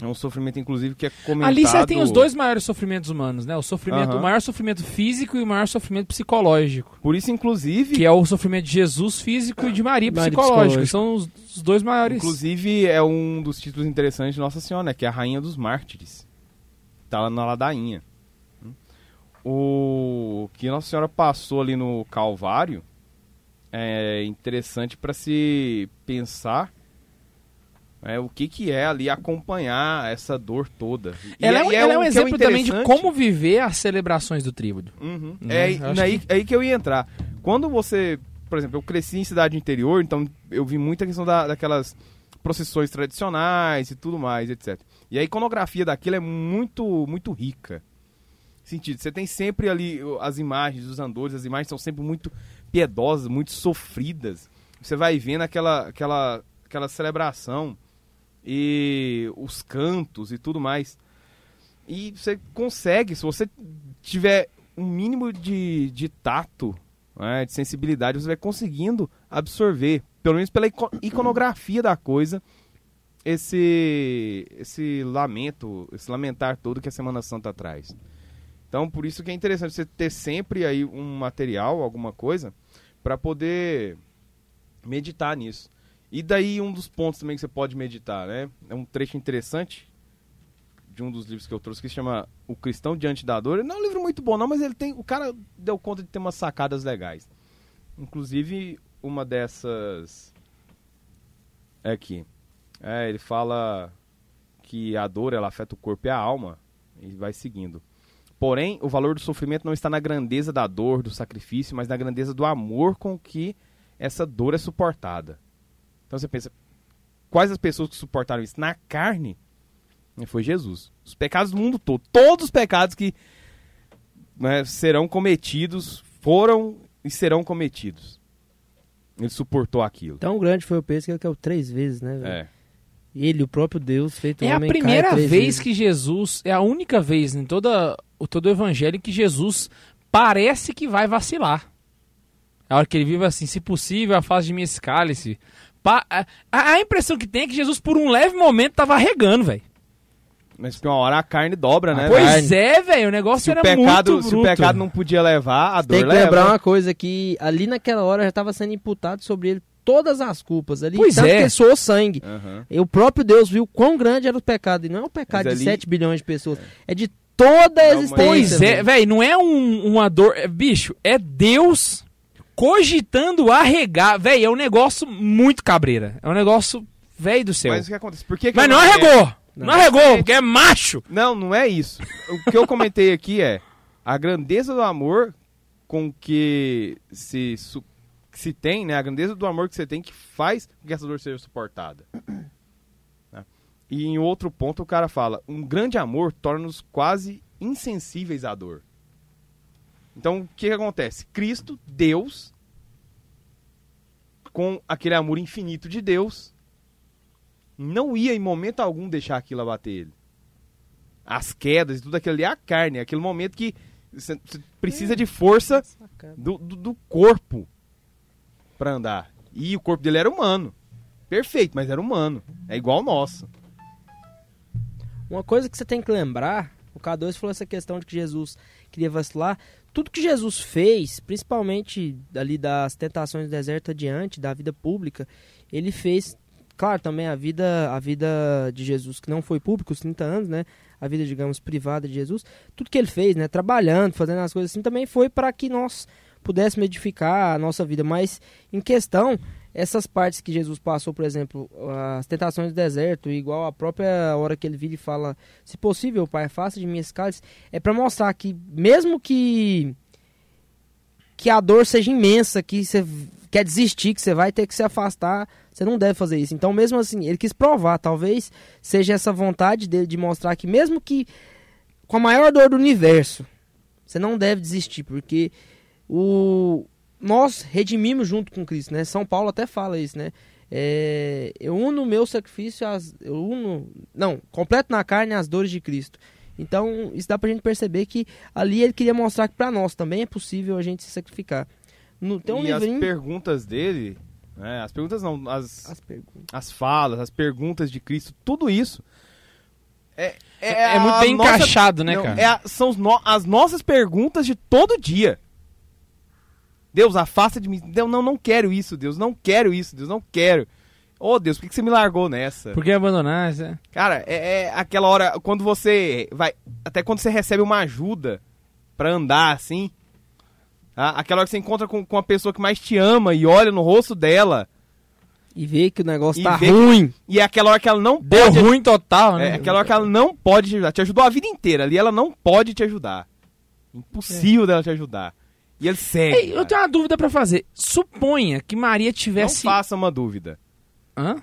É um sofrimento, inclusive, que é comentado... Ali você tem os dois maiores sofrimentos humanos, né? O sofrimento, Aham. o maior sofrimento físico e o maior sofrimento psicológico. Por isso, inclusive, Que é o sofrimento de Jesus físico e de Maria Maria psicológico. São os, os dois maiores. inclusive é um dos títulos interessantes de Nossa Senhora, né? Que é a Rainha dos Mártires. Tá lá na ladainha. O que Nossa Senhora passou ali no Calvário é interessante para se pensar é, o que, que é ali acompanhar essa dor toda. E ela é, um- e ela é um que exemplo também de como viver as celebrações do tríbudo. Uhum. Né? É aí, Eu acho aí, aí que eu ia entrar. Quando você, por exemplo, eu cresci em cidade interior, então eu vi muita questão da- daquelas procissões tradicionais e tudo mais, etc. E a iconografia daquilo é muito, muito rica. Sentido, você tem sempre ali as imagens dos andores, as imagens são sempre muito piedosas, muito sofridas. Você vai vendo aquela, aquela, aquela celebração e os cantos e tudo mais. E você consegue, se você tiver um mínimo de, de tato, né, de sensibilidade, você vai conseguindo absorver, pelo menos pela ico- iconografia da coisa, esse, esse lamento, esse lamentar todo que a Semana Santa traz. Então, por isso que é interessante você ter sempre aí um material, alguma coisa, para poder meditar nisso. E daí um dos pontos também que você pode meditar, né? É um trecho interessante de um dos livros que eu trouxe que se chama O Cristão Diante da Dor. Não é um livro muito bom não, mas ele tem, o cara deu conta de ter umas sacadas legais. Inclusive uma dessas é aqui. É, ele fala que a dor ela afeta o corpo e a alma e vai seguindo. Porém, o valor do sofrimento não está na grandeza da dor, do sacrifício, mas na grandeza do amor com que essa dor é suportada. Então você pensa, quais as pessoas que suportaram isso na carne? Foi Jesus. Os pecados do mundo todo, todos os pecados que né, serão cometidos, foram e serão cometidos. Ele suportou aquilo. Tão grande foi o peso que ele caiu três vezes, né? velho? É. Ele, o próprio Deus, feito É a homem, cai primeira três vez vezes. que Jesus, é a única vez em toda, o todo o evangelho que Jesus parece que vai vacilar. A hora que ele vive assim, se possível, afaste de mim esse cálice. Pa- a, a impressão que tem é que Jesus, por um leve momento, tava arregando, velho. Mas que uma hora a carne dobra, né? Pois é, velho, o negócio se o era pecado, muito se bruto. o pecado não podia levar, a dor Tem que leva. lembrar uma coisa, que ali naquela hora já estava sendo imputado sobre ele todas as culpas ali. Pois tanto é. que suou sangue. Aham. E o próprio Deus viu quão grande era o pecado. E não é um pecado Mas de ali- 7 bilhões de pessoas. É de toda a Não, existência. Pois é, velho. velho, não é um- uma dor. é, bicho, é Deus cogitando arregar. Velho, é um negócio muito cabreira. É um negócio, velho do céu. Mas Mas, o que acontece? Por que que não eu arregou! Não, Não. arregou, porque é macho! Não, não é isso. O que eu comentei aqui é a grandeza do amor com que se, se tem, né? A grandeza do amor que você tem que faz com que essa dor seja suportada. Né? E em outro ponto o cara fala, um grande amor torna-nos quase insensíveis à dor. Então, o que, que acontece? Cristo, Deus, com aquele amor infinito de Deus, não ia em momento algum deixar aquilo abater ele. As quedas e tudo aquilo ali é a carne, é aquele momento que você precisa de força do, do, do corpo pra andar. E o corpo dele era humano. Perfeito, mas era humano. É igual o nosso. Uma coisa que você tem que lembrar, o K2 falou essa questão de que Jesus queria vacilar. Tudo que Jesus fez, principalmente ali das tentações do deserto adiante, da vida pública, ele fez, claro, também a vida, a vida de Jesus, que não foi pública, os 30 anos, né? A vida, digamos, privada de Jesus. Tudo que ele fez, né? Trabalhando, fazendo as coisas assim, também foi para que nós pudéssemos edificar a nossa vida. Mas, em questão, essas partes que Jesus passou, por exemplo, as tentações do deserto, igual a própria hora que ele vira e fala, se possível, Pai, faça de mim esse cálice, é para mostrar que mesmo que que a dor seja imensa, que você quer desistir, que você vai ter que se afastar, você não deve fazer isso. Então, mesmo assim, ele quis provar, talvez seja essa vontade dele de mostrar que mesmo que com a maior dor do universo, você não deve desistir, porque o nós redimimos junto com Cristo, né? São Paulo até fala isso, né? É, eu uno o meu sacrifício, às, eu uno, não, completo na carne as dores de Cristo. Então, isso dá pra gente perceber que ali ele queria mostrar que pra nós também é possível a gente se sacrificar. No, tem um e as livrinho... perguntas dele, né, as perguntas não, as, As perguntas. as falas, as perguntas de Cristo, tudo isso é, É, muito a bem nossa- encaixado, né, não, cara? é a- são no- as nossas perguntas de todo dia. Deus, afasta de mim. Deus, não, não quero isso, Deus, não quero isso, Deus, não quero. Ô, Deus, por que que você me largou nessa? Por que abandonar? né? Cara, é, é aquela hora, quando você vai, até quando você recebe uma ajuda pra andar assim, tá? aquela hora que você encontra com, com a pessoa que mais te ama e olha no rosto dela, E ver que o negócio tá ver que- ruim. e é aquela hora que ela não Deu pode... ruim total, né? É aquela hora que ela não pode te ajudar. Te ajudou a vida inteira ali, ela não pode te ajudar. Impossível dela te ajudar. E ele segue. Ei, eu tenho uma dúvida pra fazer. Suponha que Maria Não tivesse. faça uma dúvida. Hã?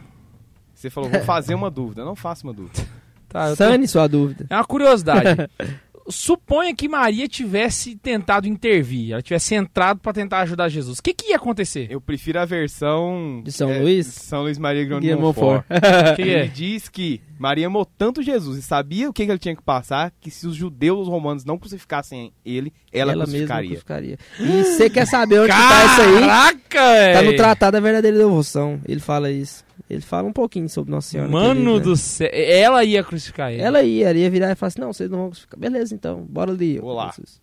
Você falou, vou fazer uma dúvida. Não faça uma dúvida. Tá, Sane sua dúvida. É uma curiosidade. Suponha que Maria tivesse tentado intervir, ela tivesse entrado pra tentar ajudar Jesus. O que, que ia acontecer? Eu prefiro a versão... De São é, Luís? de São Luís Maria Grande Monfort. O que, que Ele é? diz que Maria amou tanto Jesus e sabia o que, que ele tinha que passar, que se os judeus romanos não crucificassem ele, ela, mesma crucificaria. crucificaria. E você quer saber onde que tá isso aí? Caraca, Tá no! Tratado da Verdadeira Devoção. Ele fala isso. Ele fala um pouquinho sobre Nossa Senhora. Mano livro, do céu. Ela ia crucificar ele. Ela ia, ela ia virar e falar assim: Não, vocês não vão crucificar. Beleza, então, bora ali. Vou lá. Jesus.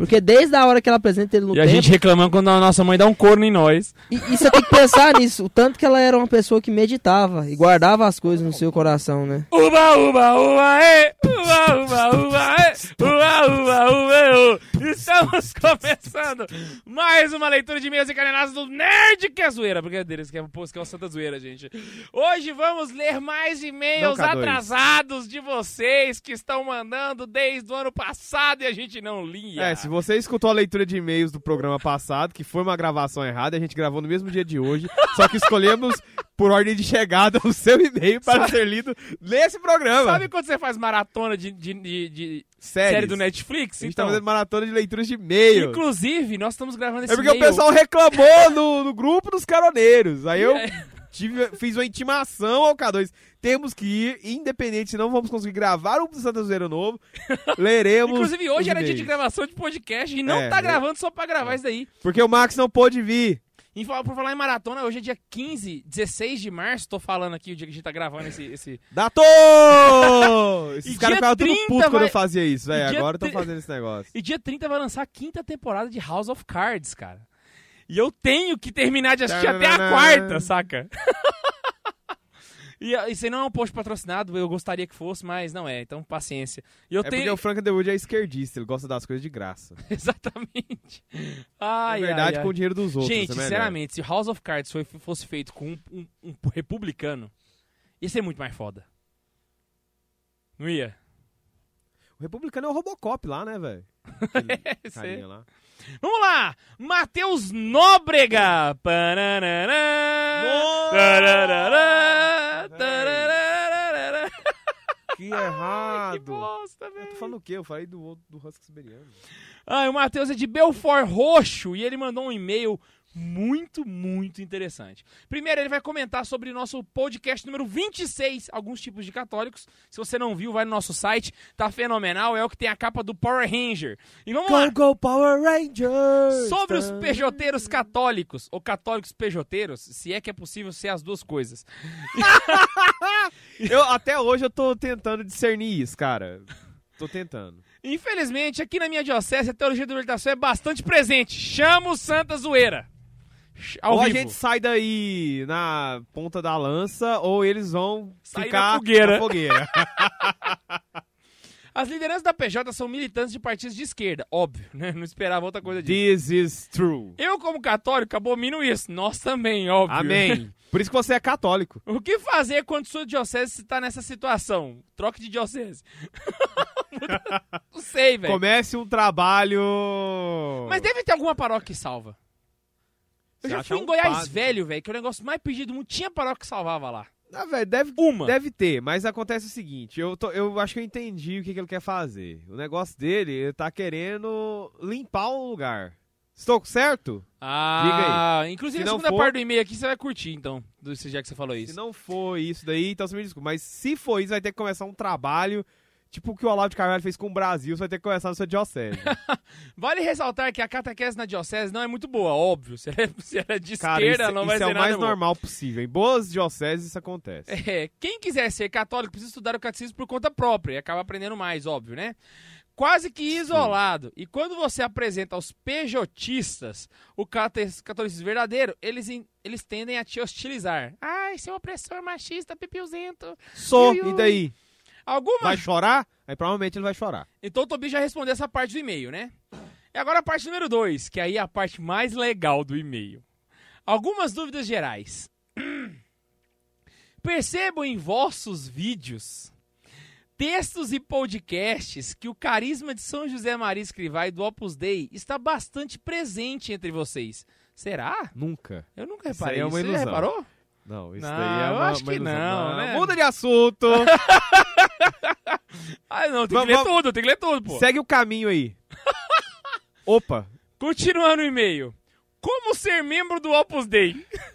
Porque desde a hora que ela apresenta ele no E a templo. gente reclamando quando a nossa mãe dá um corno em nós. E, e você tem que pensar nisso. O tanto que ela era uma pessoa que meditava e guardava as coisas no seu coração, né? Uba, uba, uba, ê! Uba, uba, uba, ê! Uba, uba, uba, ê! Estamos começando mais uma leitura de e-mails encadenados do Nerd que é zoeira. Brincadeira, isso que é, que é uma santa zoeira, gente. Hoje vamos ler mais e-mails Não, K2. atrasados de vocês que estão mandando desde o ano passado e a gente não lia. É, se você escutou a leitura de e-mails do programa passado, que foi uma gravação errada, a gente gravou no mesmo dia de hoje, só que escolhemos por ordem de chegada o seu e-mail para ser lido nesse programa. Sabe quando você faz maratona de, de, de- de Séries. série do Netflix? A gente Então, tá fazendo maratona de leituras de e-mail. inclusive, nós estamos gravando esse É porque o e-mail- pessoal reclamou no, no grupo dos caroneiros. Aí eu É. tive, fiz uma intimação ao K2. Temos que ir, independente, não vamos conseguir gravar o Santa Zoeira novo, leremos. Inclusive, hoje os era dia de gravação de podcast e não É, tá é. gravando só pra gravar isso daí. Porque o Max não pôde vir. E por falar em maratona, hoje é dia 15, 16 de março, tô falando aqui o dia que a gente tá gravando esse. esse... Datou! Esses caras ficavam tudo 30 putos quando vai- eu fazia isso, velho. Agora eu tô fazendo esse negócio. E dia 30 vai lançar a quinta temporada de House of Cards, cara. E eu tenho que terminar de assistir até a quarta, saca? E ah, isso aí não é um post patrocinado, eu gostaria que fosse, mas não é, então paciência. E eu É porque tenho. o Frank Underwood é esquerdista, ele gosta das coisas de graça. Exatamente. Ai, Na verdade, ai, ai. com o dinheiro dos outros. Gente, é sinceramente, se House of Cards foi- fosse feito com um, um- um republicano, ia ser muito mais foda. Não ia? O republicano é o Robocop lá, né, velho? É- carinha lá. Vamos lá! Matheus Nóbrega! Tararara, Véi. tararara. Que Que errado. bosta, Eu tô velho. falando o quê? Eu falei do, outro- do Husky Siberiano. Ah, o Matheus é de Belfort Roxo e ele mandou um e-mail muito, muito interessante. Primeiro, ele vai comentar sobre o nosso podcast número 26, alguns tipos de católicos. Se você não viu, vai no nosso site, tá fenomenal, é o que tem a capa do Power Ranger. E vamos lá! Go, go, Power Rangers! Sobre os pejoteiros católicos, ou católicos pejoteiros, se é que é possível ser as duas coisas. Eu, até hoje eu tô tentando discernir isso, cara. Tô tentando. Infelizmente, aqui na minha diocese, a teologia da libertação é bastante presente. Chama o Santa Zoeira. Ao ou vivo. a gente sai daí na ponta da lança, ou eles vão Sair ficar na fogueira. na fogueira. As lideranças da PJ são militantes de partidos de esquerda, óbvio, né? Não esperava outra coisa disso. This is true. Eu, como católico, abomino isso. Nós também, óbvio. Amém. Por isso que você é católico. O que fazer quando sua diocese está nessa situação? Troque de diocese. Não sei, velho. Comece um trabalho. Mas deve ter alguma paróquia que salva. Eu já fui em um Goiás padre. velho, velho, que é o negócio mais pedido do mundo. Tinha paróquia que salvava lá. Ah, velho, deve, Uma. deve ter, mas acontece o seguinte, eu, tô- eu acho que eu entendi o que, que ele quer fazer. O negócio dele, ele tá querendo limpar o lugar. Estou certo? Ah, inclusive Se a não segunda for- parte do e-mail aqui você vai curtir, então, do, já que você falou Se isso. não for isso daí, então você me desculpa. Mas se for isso, vai ter que começar um trabalho, tipo o que o Olavo de Carvalho fez com o Brasil, você vai ter que começar na sua diocese. Vale ressaltar que a catequese na diocese não é muito boa, óbvio. Se ela é, se ela é de Cara, esquerda, isso, não vai isso ser é o mais bom. normal possível. Em boas dioceses isso acontece. É, quem quiser ser católico precisa estudar o catecismo por conta própria e acaba aprendendo mais, óbvio, né? Quase que isolado. E quando você apresenta aos pejotistas o catolicismo verdadeiro, eles, eles tendem a te hostilizar. Ai, seu opressor machista, pipiuzento. Sou, e daí? Algumas Vai chorar? Aí provavelmente ele vai chorar. Então o Tobi já respondeu essa parte do e-mail, né? E agora a parte número 2, que aí é a parte mais legal do e-mail. Algumas dúvidas gerais. Percebo em vossos vídeos, textos e podcasts que o carisma de São José Maria Escrivá e do Opus Dei está bastante presente entre vocês. Será? Nunca. Eu nunca Isso reparei aí é isso. uma Você ilusão. reparou? Não, isso Não, daí é eu uma, acho uma que ilusão. não, né? Muda de assunto. Ah, não, tem Vamos- que ler vamos- tudo, tem que ler tudo, pô. Segue o caminho aí. Opa. Continuando o e-mail. Como ser membro do Opus Dei?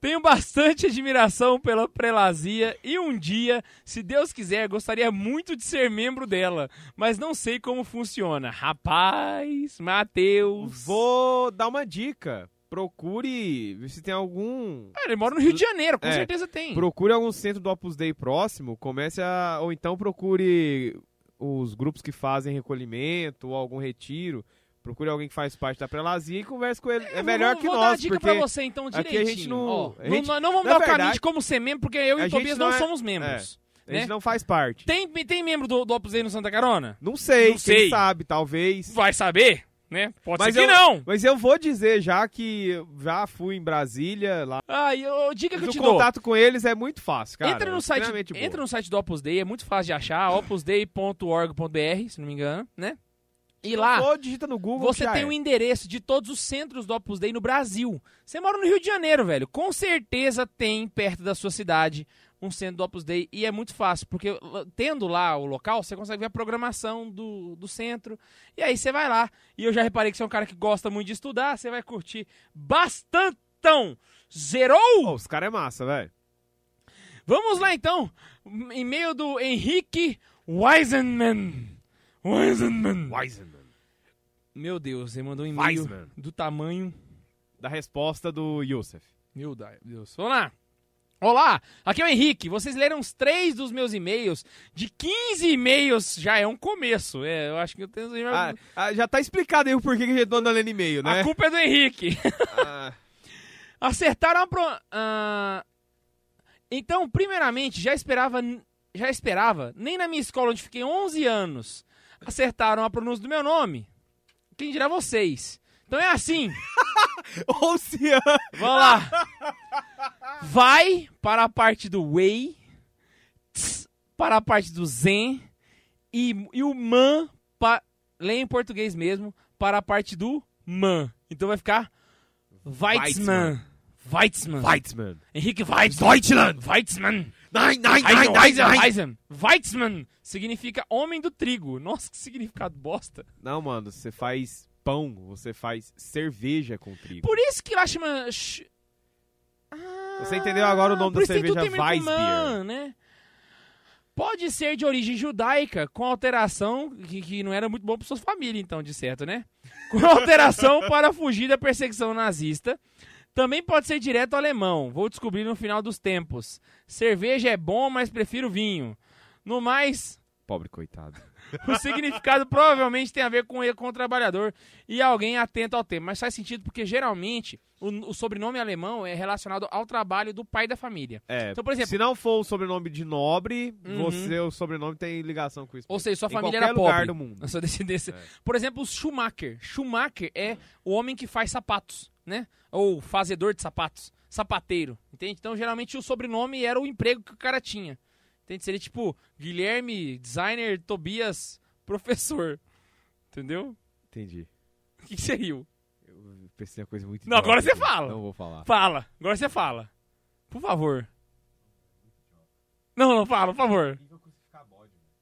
Tenho bastante admiração pela prelazia e um dia, se Deus quiser, gostaria muito de ser membro dela, mas não sei como funciona. Rapaz, Matheus. Vou dar uma dica. Procure ver se tem algum. Ah, ele mora no Rio de Janeiro, com É, certeza tem. Procure algum centro do Opus Dei próximo. Comece a. Ou então procure os grupos que fazem recolhimento ou algum retiro. Procure alguém que faz parte da prelazia e converse com ele. É, melhor vou, que vou nós. dar a dica porque pra você então aqui a direitinho. gente não- Ó, a gente- não, não vamos dar o caminho de como ser membro, porque eu e o Tobias não, não é- somos membros. a gente né? não faz parte. Tem, tem membro do, do Opus Dei no Santa Carona? Não sei, Não sei. quem sabe, talvez. Vai saber, né? Pode Mas ser que eu- não. Mas eu vou dizer já que eu já fui em Brasília, lá. Ah, eu, dica que eu te o dou. contato com eles é muito fácil, cara. entra, no é site, boa. entra no site do Opus Dei, é muito fácil de achar, opusdei.org.br, se não me engano, né? E Se lá digita no Google. você tem é. o endereço de todos os centros do Opus Dei no Brasil. Você mora no Rio de Janeiro, velho. Com certeza tem perto da sua cidade um centro do Opus Dei e é muito fácil, porque uh, tendo lá o local, você consegue ver a programação do, do centro. E aí você vai lá. E eu já reparei que você é um cara que gosta muito de estudar, você vai curtir bastantão. Zerou? Pô, os caras é massa, velho. Vamos lá então. E-mail do Henrique Weisenman. Weisenman. Wiseman. Meu Deus, ele mandou um e-mail Weisman. do tamanho. Da resposta do Youssef. Meu Deus. Vamos lá. Olá, aqui é o Henrique. Vocês leram uns três dos meus e-mails. De 15 e-mails já é um começo. É, eu acho que eu tenho. Ah, ah, já tá explicado aí o porquê que a gente não anda lendo e-mail, né? A culpa é do Henrique. Ah, Acertaram a pro... ah, Então, primeiramente, já esperava, já esperava, nem na minha escola onde fiquei 11 anos, acertaram a pronúncia do meu nome. Quem dirá vocês? Então é assim, Oceano. vamos lá. Vai para a parte do Wei, tss, para a parte do Zen e, e o Man, pa... leia em português mesmo, para a parte do Man. Então vai ficar Weitzman. Weitzman. Weitzman. Henrique Weitzman. Deutschland. Weitzman. Nein, nein, Weizen, Weizen, Weizen. Weitzman significa homem do trigo. Nossa, que significado bosta. Não, mano, você faz pão, você faz cerveja com trigo. Por isso que lá chama... ch- Você entendeu agora o nome da cerveja Weissbier. né? Pode ser de origem judaica, com alteração, que, que não era muito bom para sua família, então, de certo, né? Com alteração para fugir da perseguição nazista. Também pode ser direto alemão, vou descobrir no final dos tempos. Cerveja é bom, mas prefiro vinho. No mais, Pobre coitado. O significado provavelmente tem a ver com ele, com o trabalhador e alguém atento ao tema. Mas faz sentido porque geralmente o, o sobrenome alemão é relacionado ao trabalho do pai da família. É, Então, por exemplo- se não for o sobrenome de nobre, Uhum. você, o sobrenome tem ligação com isso. Ou seja, sua família era lugar pobre. do mundo. Sua descendência. É. Por exemplo, o Schumacher. Schumacher é o homem que faz sapatos, né? Ou fazedor de sapatos. Sapateiro, entende? Então, geralmente, o sobrenome era o emprego que o cara tinha. Entende? Seria tipo Guilherme, designer, Tobias, professor. Entendeu? Entendi. O que, que você riu? Eu pensei uma coisa muito Não, agora você fala. Não vou falar. Fala. Agora você fala. Por favor. Não, não fala, por favor.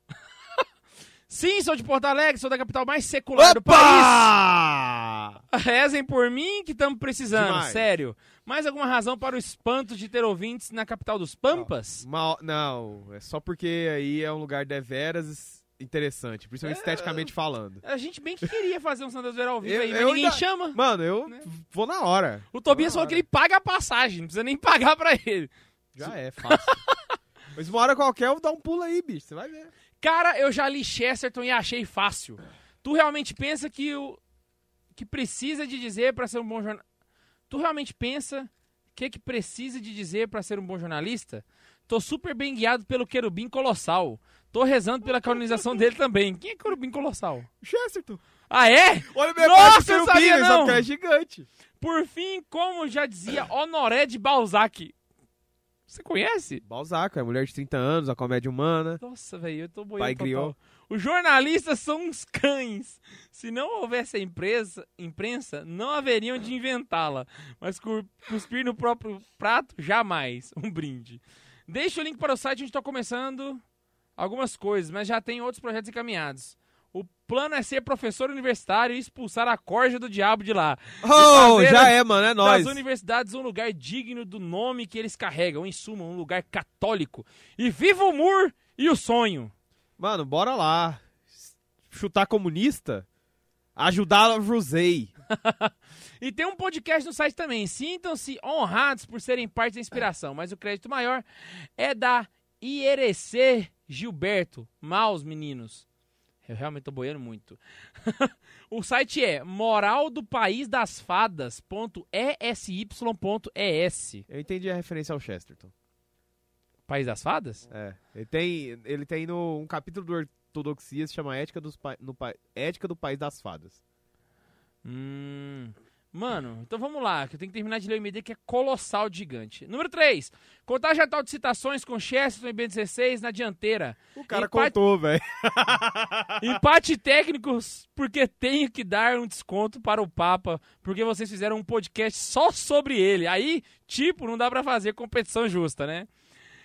Sim, sou de Porto Alegre, sou da capital mais secular do país. Opa! Rezem por mim que estamos precisando, Demais. sério. Mais alguma razão para o espanto de ter ouvintes na capital dos Pampas? Uma- não, é só porque aí é um lugar deveras interessante, principalmente É. esteticamente falando. A gente bem que queria fazer um Santas Zoeira ao vivo Eu- aí, mas ninguém ainda- chama. Mano, eu Né? vou na hora. O Tobias falou que ele paga a passagem, não precisa nem pagar pra ele. Já é, fácil. Mas uma hora qualquer eu vou dar um pulo aí, bicho. Você vai ver. Cara, eu já li Chesterton e achei fácil. Tu realmente pensa que o que precisa de dizer pra ser um bom jornalista? Tu realmente pensa o que que precisa de dizer pra ser um bom jornalista? Tô super bem guiado pelo querubim colossal. Tô rezando pela canonização dele também. Quem é querubim colossal? Chesterton. Ah, é? Olha minha Nossa, parte eu do que é gigante. Por fim, como já dizia Honoré de Balzac. Você conhece? Balzac, é mulher de 30 anos, a comédia humana. Nossa, velho, eu tô boiando Pai total. criou. Os jornalistas são uns cães. Se não houvesse a imprensa, imprensa não haveriam de inventá-la. Mas cu- cuspir no próprio prato, jamais. Um brinde. Deixa o link para o site onde estou começando algumas coisas, mas já tem outros projetos encaminhados. O plano é ser professor universitário e expulsar a corja do diabo de lá. Oh, já é, mano, é Das nóis. universidades um lugar digno do nome que eles carregam. Em suma, um lugar católico. E viva o Mur e o sonho. Mano, bora lá. Chutar comunista? Ajudar a Rosei. E tem um podcast no site também. Sintam-se honrados por serem parte da inspiração, mas o crédito maior é da IRC Gilberto. Maus, meninos. Eu realmente tô boiando muito. o site é moraldopaizdasfadas.esy.es. Eu entendi a referência ao Chesterton. País das Fadas? É. Ele tem, ele tem no, um capítulo do Ortodoxia se chama Ética, dos pa, no, Ética do País das Fadas. Hum. Mano, então vamos lá, que eu tenho que terminar de ler o MD que é colossal gigante. Número 3. Contagem atual de citações com Chesterton e Ben16 na dianteira. O cara Empate- contou, velho. Empate técnicos, porque tenho que dar um desconto para o Papa, porque vocês fizeram um podcast só sobre ele. Aí, tipo, não dá pra fazer competição justa, né?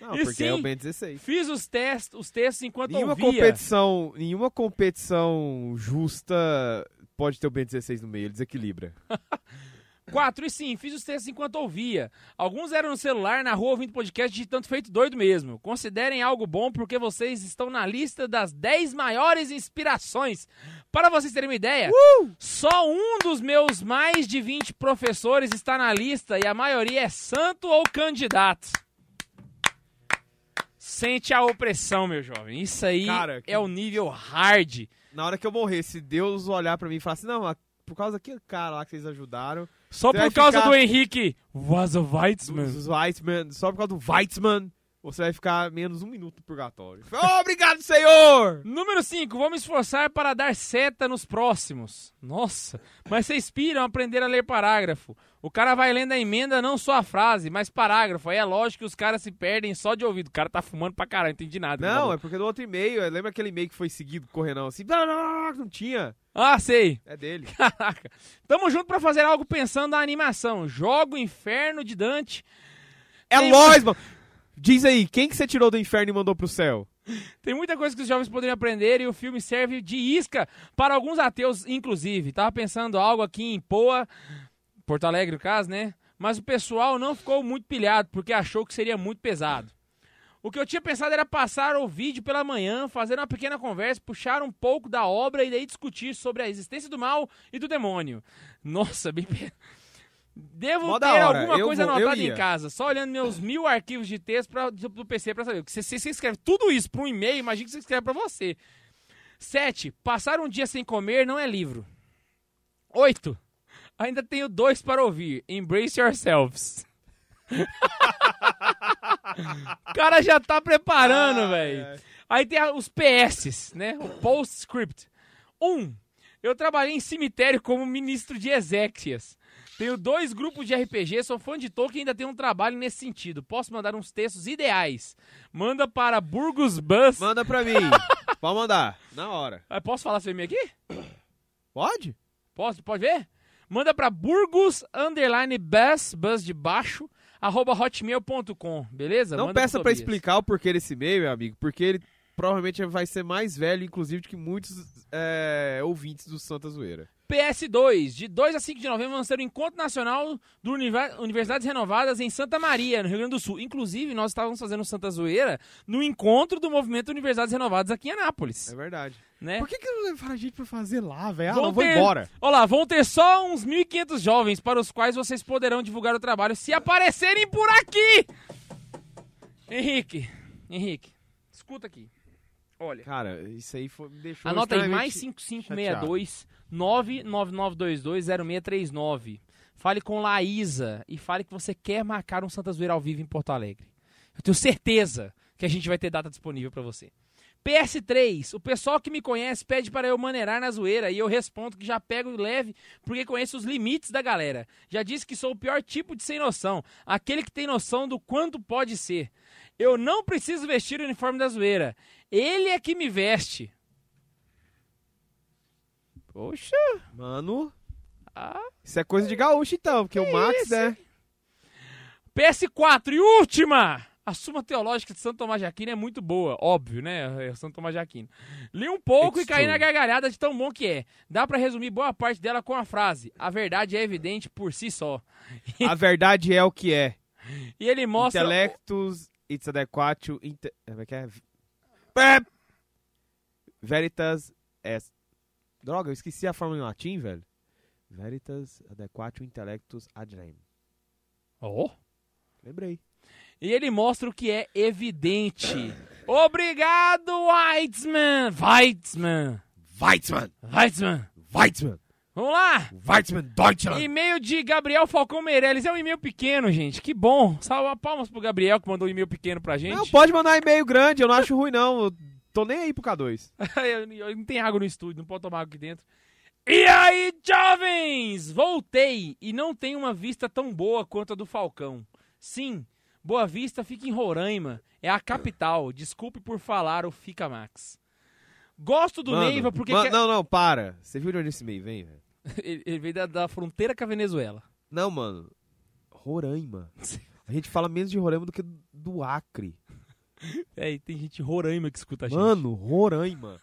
Não, E porque é o sim, Ben 16. Fiz os, test, os testes enquanto Nenhuma ouvia. competição, nenhuma competição justa pode ter o Ben 16 no meio, ele desequilibra. 4. E sim, fiz os testes enquanto ouvia. Alguns eram no celular, na rua, ouvindo podcast, digitando feito doido mesmo. Considerem algo bom, porque vocês estão na lista das 10 maiores inspirações. Para vocês terem uma ideia, só um dos meus mais de 20 professores está na lista e a maioria é santo ou candidato. Sente a opressão, meu jovem. Isso aí Cara, que- é o nível hard. Na hora que eu morrer, se Deus olhar pra mim e falar assim, não, por causa daquele cara lá que vocês ajudaram, Só por causa ficar- do Henrique dos Weitzman, só por causa do Weitzman, você vai ficar menos um minuto no purgatório. Oh, obrigado, Senhor! Número 5, vou me esforçar para dar seta nos próximos. Nossa, mas vocês piram aprender a ler parágrafo. O cara vai lendo a emenda, não só a frase, mas parágrafo. Aí é lógico que os caras se perdem só de ouvido. O cara tá fumando pra caralho, não entendi nada. Não, é porque no outro e-mail, lembra aquele e-mail que foi seguido correndo assim? Não, tinha. Ah, sei. É dele. Caraca. Tamo junto pra fazer algo pensando na animação. Joga o Inferno de Dante. É Tem- nós, mano. Diz aí, quem que você tirou do inferno e mandou pro céu? Tem muita coisa que os jovens poderiam aprender e o filme serve de isca para alguns ateus, inclusive. Tava pensando algo aqui em Poa, Porto Alegre, no caso, né? Mas o pessoal não ficou muito pilhado porque achou que seria muito pesado. O que eu tinha pensado era passar o vídeo pela manhã, fazer uma pequena conversa, puxar um pouco da obra e daí discutir sobre a existência do mal e do demônio. Nossa, bem. Devo Mó ter alguma Eu coisa vou- anotada em casa, só olhando meus mil arquivos de texto pra, do, PC pra saber. Porque se se você escreve tudo isso pra um e-mail, imagina que você escreve pra você. 7. Passar um dia sem comer não é livro. 8. Ainda tenho dois para ouvir. Embrace yourselves. o cara já tá preparando, Ai, velho. ai. Aí tem os PS, né? O postscript. 1. Um, eu trabalhei em cemitério como ministro de exéquias. Tenho dois grupos de RPG, sou fã de Tolkien e ainda tenho um trabalho nesse sentido. Posso mandar uns textos ideais. Manda para Burgos Bus. Manda pra mim. Pode mandar. Na hora. Ah, Posso falar seu e-mail aqui? Pode? Posso? Pode ver? Manda pra Burgos Underline Bus, Bus de baixo, arroba hotmail.com, beleza? Não Manda peça pra Tobias. explicar o porquê desse e-mail, meu amigo, porque ele provavelmente vai ser mais velho, inclusive, do que muitos é, ouvintes do Santa Zoeira. PS2, de 2 a 5 de novembro vamos ter o Encontro Nacional do Univer- Universidades Renovadas em Santa Maria, no Rio Grande do Sul. Inclusive, nós estávamos fazendo Santa Zoeira no encontro do movimento Universidades Renovadas aqui em Anápolis. É verdade. né? Por que, que não levaram a gente pra fazer lá, velho? Ah, não, vou ter- embora. Olha lá, vão ter só uns 1.500 jovens para os quais vocês poderão divulgar o trabalho se aparecerem por aqui. Henrique, Henrique, escuta aqui. Olha, Cara, isso aí foi, me deixou anota aí, mais 5562 999220639. Fale com Laísa e fale que você quer marcar um Santa Zoeira ao vivo em Porto Alegre. Eu tenho certeza que a gente vai ter data disponível para você. PS3, o pessoal que me conhece pede para eu maneirar na zoeira e eu respondo que já pego leve porque conheço os limites da galera. Já disse que sou o pior tipo de sem noção, aquele que tem noção do quanto pode ser. Eu não preciso vestir o uniforme da zoeira, ele é que me veste. Poxa, Mano, ah, isso é coisa de gaúcho então, porque o Max, isso, né? PS4 e última! A Suma Teológica de Santo Tomás de Aquino é muito boa, óbvio, né? É Santo Tomás de Aquino. Li um pouco It's e caí true. na gargalhada de tão bom que é. Dá pra resumir boa parte dela com a frase: A verdade é evidente por si só. A verdade é o que é. E ele mostra. Intellectus, it's adequatio, inte... Como é que é? Veritas est... Droga, eu esqueci a fórmula em latim, velho. Veritas adequatio intellectus ad rem. Oh. Lembrei. E ele mostra o que é evidente. Obrigado, Weitzman! Weitzman! Weizmann! Weitzman! Weizmann! Vamos lá! Weizmann Deutschland! E-mail de Gabriel Falcão Meirelles. É um e-mail pequeno, gente. Que bom. Salva palmas pro Gabriel que mandou um e-mail pequeno pra gente. Não, pode mandar e-mail grande, eu não acho ruim não. Eu tô nem aí pro K2. eu, não tem água no estúdio, não pode tomar água aqui dentro. E aí, jovens! Voltei e não tem uma vista tão boa quanto a do Falcão. Sim, Boa Vista fica em Roraima, é a capital. Desculpe por falar o Fica Max. Gosto do Mano, Neiva porque ma- quer- Não, não, para. Você viu de onde esse e-mail vem, velho? ele, ele veio da, da fronteira com a Venezuela. Não, mano. Roraima. A gente fala menos de Roraima do que do Acre. É, e tem gente de Roraima que escuta a gente. Mano, Roraima.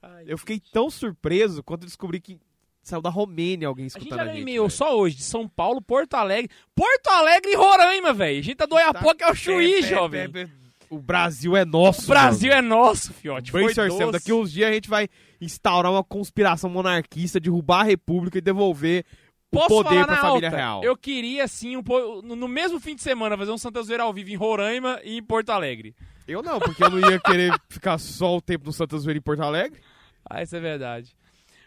Ai, Eu fiquei tão surpreso quando descobri que saiu da Romênia alguém A gente escutando a gente. e-mail só hoje, de São Paulo, Porto Alegre. Porto Alegre e Roraima, velho. A gente tá do Oiapoque ao Chuí, Pé, pé, jovem. pé, pé. O Brasil é nosso. O Brasil é nosso, fiote. Foi Brace yourself. doce. Daqui uns dias a gente vai instaurar uma conspiração monarquista, derrubar a república e devolver o Posso poder falar pra família alta? real. Eu queria, sim, um po- no mesmo fim de semana, fazer um Santa Zoeira ao vivo em Roraima e em Porto Alegre. Eu não, porque eu não ia querer ficar só o tempo no Santa Zoeira em Porto Alegre. Ah, isso é verdade.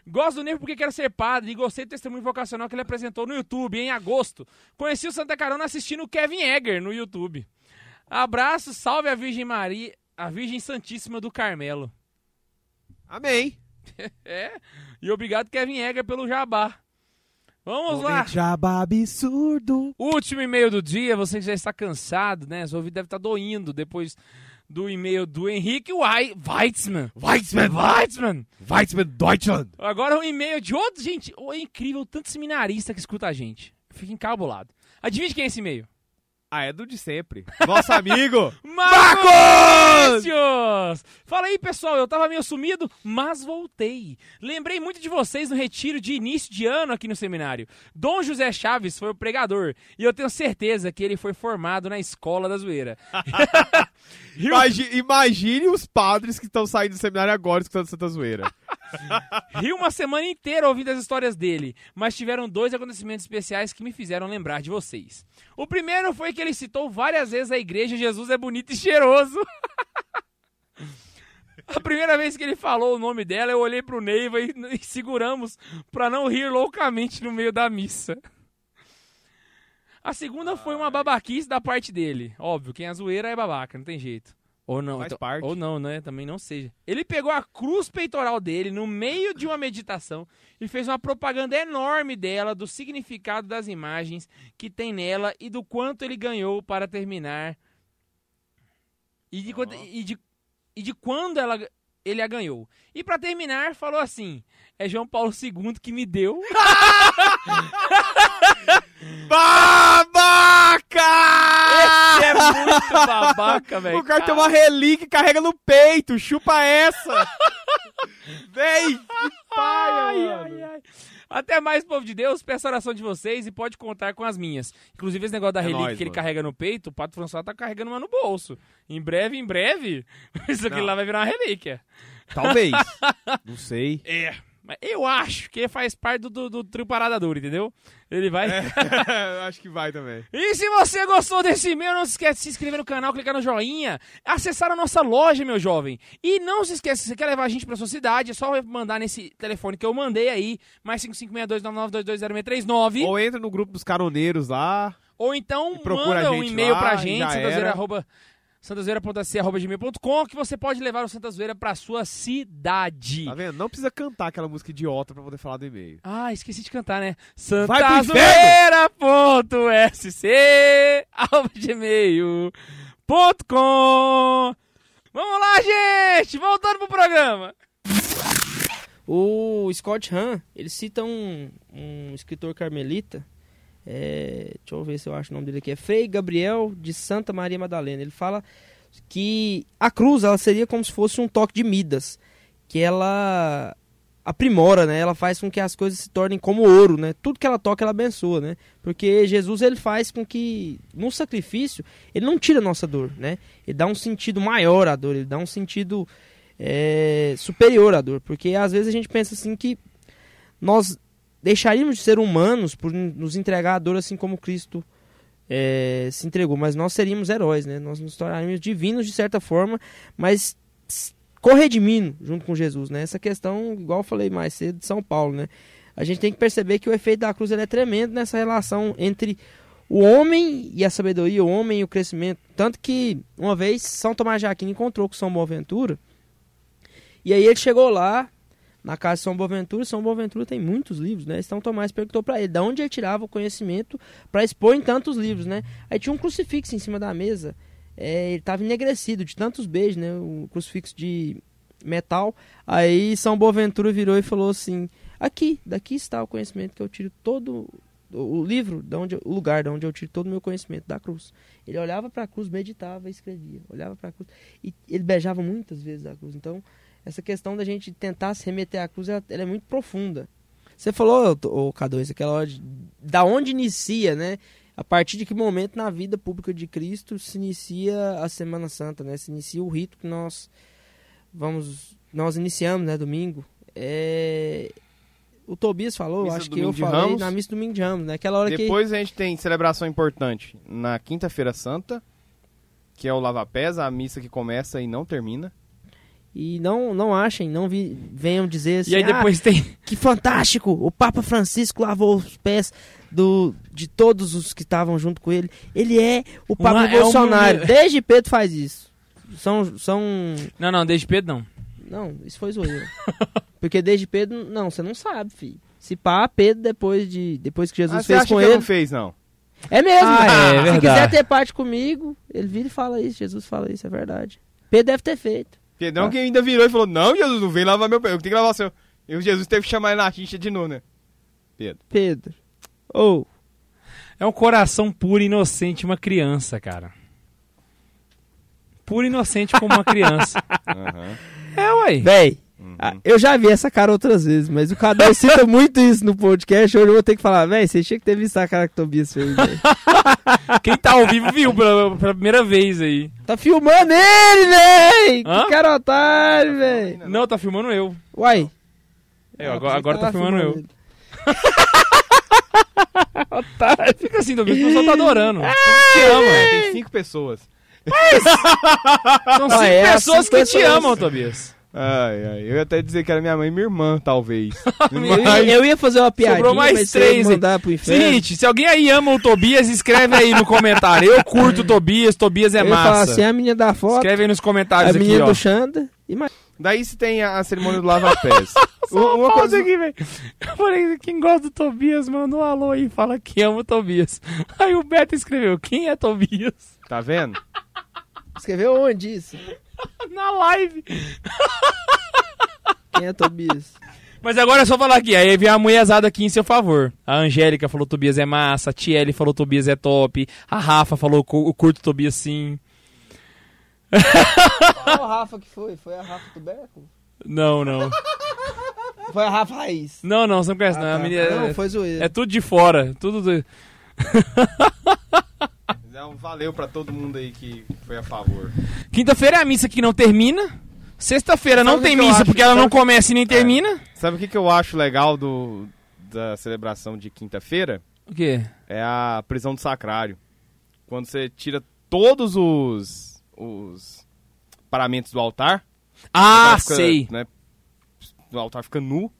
Gosto do Nevo porque quero ser padre e gostei do testemunho vocacional que ele apresentou no YouTube em agosto. Conheci o Santa Carona assistindo o Kevin Egger no YouTube. Abraço, salve a Virgem Maria, a Virgem Santíssima do Carmelo. Amém. É, e obrigado Kevin Egger pelo jabá. Vamos lá. Momento Jabá absurdo. Último e-mail do dia, você que já está cansado, né? Seu ouvido deve estar doindo depois do e-mail do Henrique Wei- Weitzman. Weizmann. Weitzman! Weizmann Deutschland. Agora um e-mail de outro. Gente, é incrível tanto seminarista que escuta a gente. Fica encabulado. Adivinha quem é esse e-mail? Ah, é do de sempre. Nosso amigo. Marcos! Fala aí, pessoal. Eu tava meio sumido, mas voltei. Lembrei muito de vocês no retiro de início de ano aqui no seminário. Dom José Chaves foi o pregador e eu tenho certeza que ele foi formado na escola da zoeira. Rio Imagi- imagine os padres que estão saindo do seminário agora escutando Santa Zoeira. Ri uma semana inteira ouvindo as histórias dele, mas tiveram dois acontecimentos especiais que me fizeram lembrar de vocês. O primeiro foi que ele citou várias vezes a igreja Jesus é bonito e cheiroso. A primeira vez que ele falou o nome dela, eu olhei pro Neiva e, e seguramos pra não rir loucamente no meio da missa. A segunda foi uma babaquice da parte dele. Óbvio, quem é zoeira é babaca, não tem jeito. Ou não, Faz então- parte. ou não, né? Também não seja. Ele pegou a cruz peitoral dele no meio de uma meditação e fez uma propaganda enorme dela, do significado das imagens que tem nela e do quanto ele ganhou para terminar. E de, quanto- e de, e de quando ela. ele a ganhou. E pra terminar, falou assim: é João Paulo II que me deu. Babaca! é muito babaca, velho. O cara tem uma relíquia e carrega no peito, chupa essa! Vem! Que paia, Ai, ai, ai. Até mais, povo de Deus. Peço a oração de vocês e pode contar com as minhas. Inclusive, esse negócio da É relíquia nóis, que ele mano. carrega no peito, o Pato François tá carregando uma no bolso. Em breve, em breve, isso aqui Não. lá vai virar uma relíquia. Talvez. Não sei. É. Mas eu acho que faz parte do, do, do trio Parada Dura, entendeu? Ele vai. Acho que vai também. E se você gostou desse e-mail, não se esquece de se inscrever no canal, clicar no joinha, acessar a nossa loja, meu jovem. E não se esqueça, se você quer levar a gente pra sua cidade, é só mandar nesse telefone que eu mandei aí, mais 556299220639. Ou entra no grupo dos caroneiros lá. Ou então manda um e-mail lá, pra gente, já santazoeira, era. arroba, santazoeira.ac.gmail.com, que você pode levar o Santa Zoeira pra sua cidade. Tá vendo? Não precisa cantar aquela música idiota pra poder falar do e-mail. Ah, esqueci de cantar, né? Santazoeira.sc arroba gmail.com Vamos lá, gente! Voltando pro programa. O Scott Hahn, ele cita um, um escritor carmelita, é, deixa eu ver se eu acho o nome dele aqui, é Frei Gabriel de Santa Maria Madalena. Ele fala que a cruz ela seria como se fosse um toque de Midas, que ela aprimora, né? Ela faz com que as coisas se tornem como ouro, né? Tudo que ela toca ela abençoa, né? Porque Jesus ele faz com que no sacrifício ele não tira a nossa dor, né? Ele dá um sentido maior à dor, ele dá um sentido é, superior à dor, porque às vezes a gente pensa assim que nós deixaríamos de ser humanos por nos entregar a dor assim como Cristo é, se entregou, mas nós seríamos heróis, né? Nós nos tornaríamos divinos de certa forma, mas corredimindo junto com Jesus, né? Essa questão, igual eu falei mais cedo, de São Paulo, né? A gente tem que perceber que o efeito da cruz é tremendo nessa relação entre o homem e a sabedoria, o homem e o crescimento. Tanto que, uma vez, São Tomás de Aquino encontrou com São Boaventura, e aí ele chegou lá, na casa de São Boaventura, São Boaventura tem muitos livros, né? São Tomás perguntou para ele de onde ele tirava o conhecimento para expor em tantos livros, né? Aí tinha um crucifixo em cima da mesa, é, ele estava enegrecido de tantos beijos, né? Um crucifixo de metal. Aí São Boaventura virou e falou assim: aqui, daqui está o conhecimento que eu tiro todo o livro, de onde, o lugar de onde eu tiro todo o meu conhecimento da cruz. Ele olhava para a cruz, meditava e escrevia. Olhava para a cruz e ele beijava muitas vezes a cruz. Então, essa questão da gente tentar se remeter à cruz, ela, ela é muito profunda. Você falou, o K2, aquela hora de, da onde inicia, né? A partir de que momento na vida pública de Cristo se inicia a Semana Santa, né? Se inicia o rito que nós vamos, nós iniciamos, né? Domingo. É, o Tobias falou, Missa acho que eu falei Ramos. na missa do Domingo de Ramos, né? Aquela hora que Depois a gente tem celebração importante na Quinta-feira Santa, que é o Lava Pés, a missa que começa e não termina. E não não achem, não vi, venham dizer assim, E aí "Ah, depois tem. Que fantástico! O Papa Francisco lavou os pés do, de todos os que estavam junto com ele. Ele é o Papa Uma- é um Desde Pedro faz isso. São. são Não, não, desde Pedro não. não, isso foi zoeira. Porque desde Pedro. Não, você não sabe, filho. Se pá, Pedro, depois, de, depois que Jesus ah, fez acha com que ele. não fez, não? É mesmo. Ah, é Se verdade. quiser ter parte comigo, ele vira e fala isso. Jesus fala isso, é verdade. Pedro deve ter feito. Pedrão Ah. que ainda virou e falou, não, Jesus, não vem lavar meu pé, eu tenho que lavar o seu. E o Jesus teve que chamar ele na xixa de novo, né? Pedro. Ou. É um coração puro e inocente, uma criança, cara. Puro e inocente como uma criança. Aham. é, ué. Véi. Uhum. Ah, eu já vi essa cara outras vezes, mas o K2 cita muito isso no podcast. Hoje eu vou ter que falar, véi, você tinha que ter visto a cara que o Tobias fez. Quem tá ao vivo viu pela, pela primeira vez aí. Tá filmando ele, véi! Hã? Que cara otário, véi! Não, tá filmando eu. Uai. É, Ah, agora, agora tá tava filmando eu. ele. Fica assim, Tobias, o pessoal tá adorando. Ah! Te ama. É, tem cinco pessoas. São cinco Ah, é, pessoas cinco que te pessoas. amam, Tobias. Ai, ai, eu ia até dizer que era minha mãe e minha irmã, talvez. Eu ia, eu ia fazer uma piadinha, Sobrou mais mas três, mandar pro inferno. Seguinte, se alguém aí ama o Tobias, escreve aí no comentário. Eu curto o Tobias, Tobias é eu massa. assim, a menina da foto, Escreve aí nos a comentários aqui, menina ó. do Xanda, e mais. Daí se tem a, a cerimônia do lava-pés. Só uma pausa aqui, velho. Eu falei, quem gosta do Tobias, manda um alô aí fala que ama o Tobias. Aí o Beto escreveu, quem é Tobias? Tá vendo? Escreveu onde isso? Na live. Quem é Tobias? Mas agora é só falar aqui. Aí vem a mulherzada aqui em seu favor. A Angélica falou Tobias é massa. A Tiele falou Tobias é top. A Rafa falou o curto Tobias sim. Qual Rafa que foi? Foi a Rafa Tuberco? Não, não. Foi a Rafa Raiz. Não, não, você não conhece, não. A menina- Ah, Não, foi zoeira. É tudo de fora. Tudo. do- Então, valeu pra todo mundo aí que foi a favor. Quinta-feira é a missa que não termina. Sexta-feira não tem que missa acho? porque ela não Sabe- começa e nem termina. Sabe o que, que eu acho legal do, da celebração de quinta-feira? O quê? É a prisão do sacrário. Quando você tira todos os, os paramentos do altar. Ah, fica, sei. Né, o altar fica nu.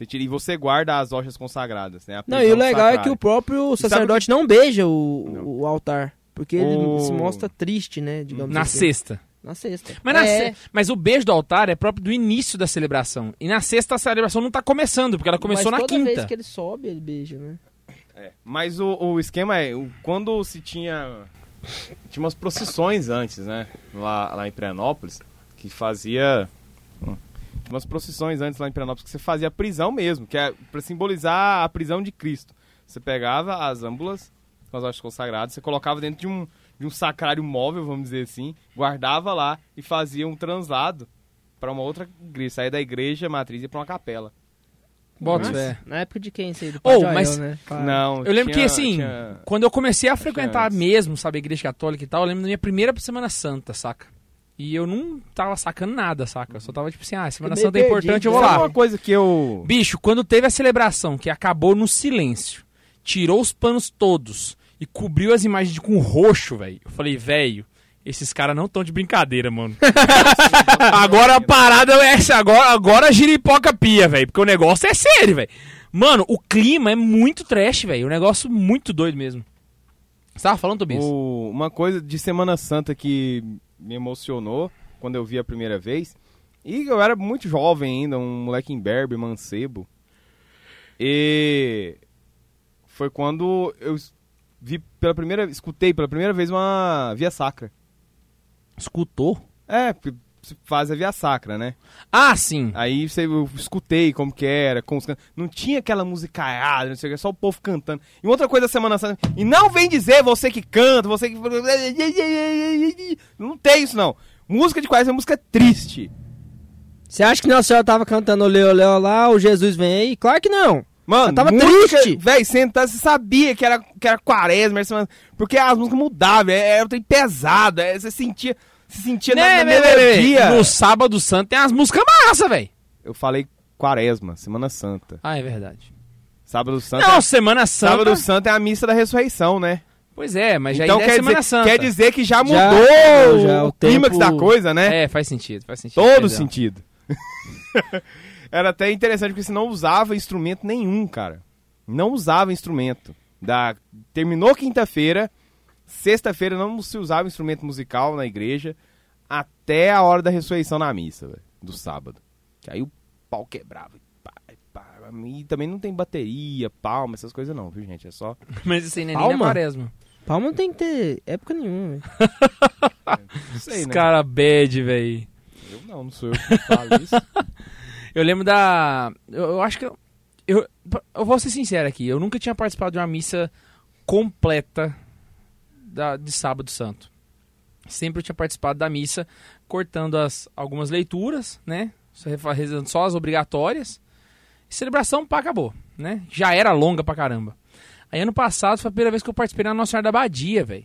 Você tira, e você guarda as hojas consagradas. Né, a Não, e o legal é que sacrário. o próprio sacerdote não beija o, o altar. Porque ele O- se mostra triste, né? Digamos Na assim. sexta. Na sexta. Mas, na é, se- Mas o beijo do altar é próprio do início da celebração. E na sexta a celebração não tá começando, porque ela começou mas na toda quinta. vez que ele sobe, ele beija, né? É, Mas o, o esquema é, quando se tinha. Tinha umas procissões antes, né? Lá, lá em Pirenópolis, que fazia. hum, Tinha umas procissões antes lá em Pirenópolis que você fazia a prisão mesmo, que é pra simbolizar a prisão de Cristo. Você pegava as âmbulas com as hojas consagradas, você colocava dentro de um, de um sacrário móvel, vamos dizer assim, guardava lá e fazia um translado pra uma outra igreja. Saía da igreja matriz e ia pra uma capela. Bota fé. Na época de quem isso aí? Do Oh, mas- né? Não, Eu lembro tinha- que, assim, tinha- quando eu comecei a frequentar antes. mesmo, sabe, a igreja católica e tal, eu lembro da minha primeira Semana Santa, saca? E eu não tava sacando nada, saca? Eu só tava tipo assim, ah, Semana Santa é importante, eu vou né? lá. Sabe uma coisa que eu. Bicho, quando teve a celebração, que acabou no silêncio, tirou os panos todos e cobriu as imagens de com roxo, velho. Eu falei, velho, esses caras não tão de brincadeira, mano. agora a parada é essa, agora, agora a giripoca pia, velho, porque o negócio é sério, velho. Mano, o clima é muito trash, velho, um negócio muito doido mesmo. Você tava falando, Tobias? O- uma coisa de Semana Santa que me emocionou quando eu vi a primeira vez. E eu era muito jovem ainda, um moleque imberbe, mancebo. E foi quando eu vi pela primeira, escutei pela primeira vez uma via sacra. Escutou? É, faz a via sacra, né? Ah, sim. Aí você, eu escutei como que era, com os can- não tinha aquela musicaiada, não sei o que, só o povo cantando. E outra coisa da Semana Santa, e não vem dizer você que canta, você que... Não tem isso não. Música de quais é música triste. Você acha que Nossa Senhora tava cantando Olê, olê, olá, o Jesus vem aí? Claro que não. Mano, Ela tava música, triste. Véi, senta, você sabia que era, que era quaresma, porque as músicas mudavam, é- era um trem pesado, é, você sentia, se sentia na, na Né, né, né, né. melodia. No Sábado Santo tem as músicas massa, velho. Eu falei quaresma, Semana Santa. Ah, é verdade. Sábado Santo, Não, é, Semana Santa. Sábado Santo é a missa da ressurreição, né? Pois é, mas já então ainda é quer Semana dizer, Santa. quer dizer que já mudou Já- já o, o clímax tempo- da coisa, né? É, faz sentido, faz sentido. Todo perdão. sentido. Era até interessante porque você não usava instrumento nenhum, cara. Não usava instrumento. Da... Terminou quinta-feira, sexta-feira não se usava instrumento musical na igreja até a hora da ressurreição na missa, velho, do sábado. Que aí o pau quebrava. e pá, pá. Também não tem bateria, palma, essas coisas não, viu, gente? É só. Mas isso aí não é nem quaresma. Palma não tem que ter época nenhuma, velho. Não sei, Esse né? cara bad, velho. Eu não, não sou eu que falo isso. Eu lembro da. Eu, eu acho que. Eu, eu, vou ser sincero aqui. Eu nunca tinha participado de uma missa completa da, de Sábado Santo. Sempre eu tinha participado da missa cortando as, algumas leituras, né? Rezando Só as obrigatórias. E celebração, pá, acabou, né? Já era longa pra caramba. Aí ano passado foi a primeira vez que eu participei na Nossa Senhora da Badia, velho.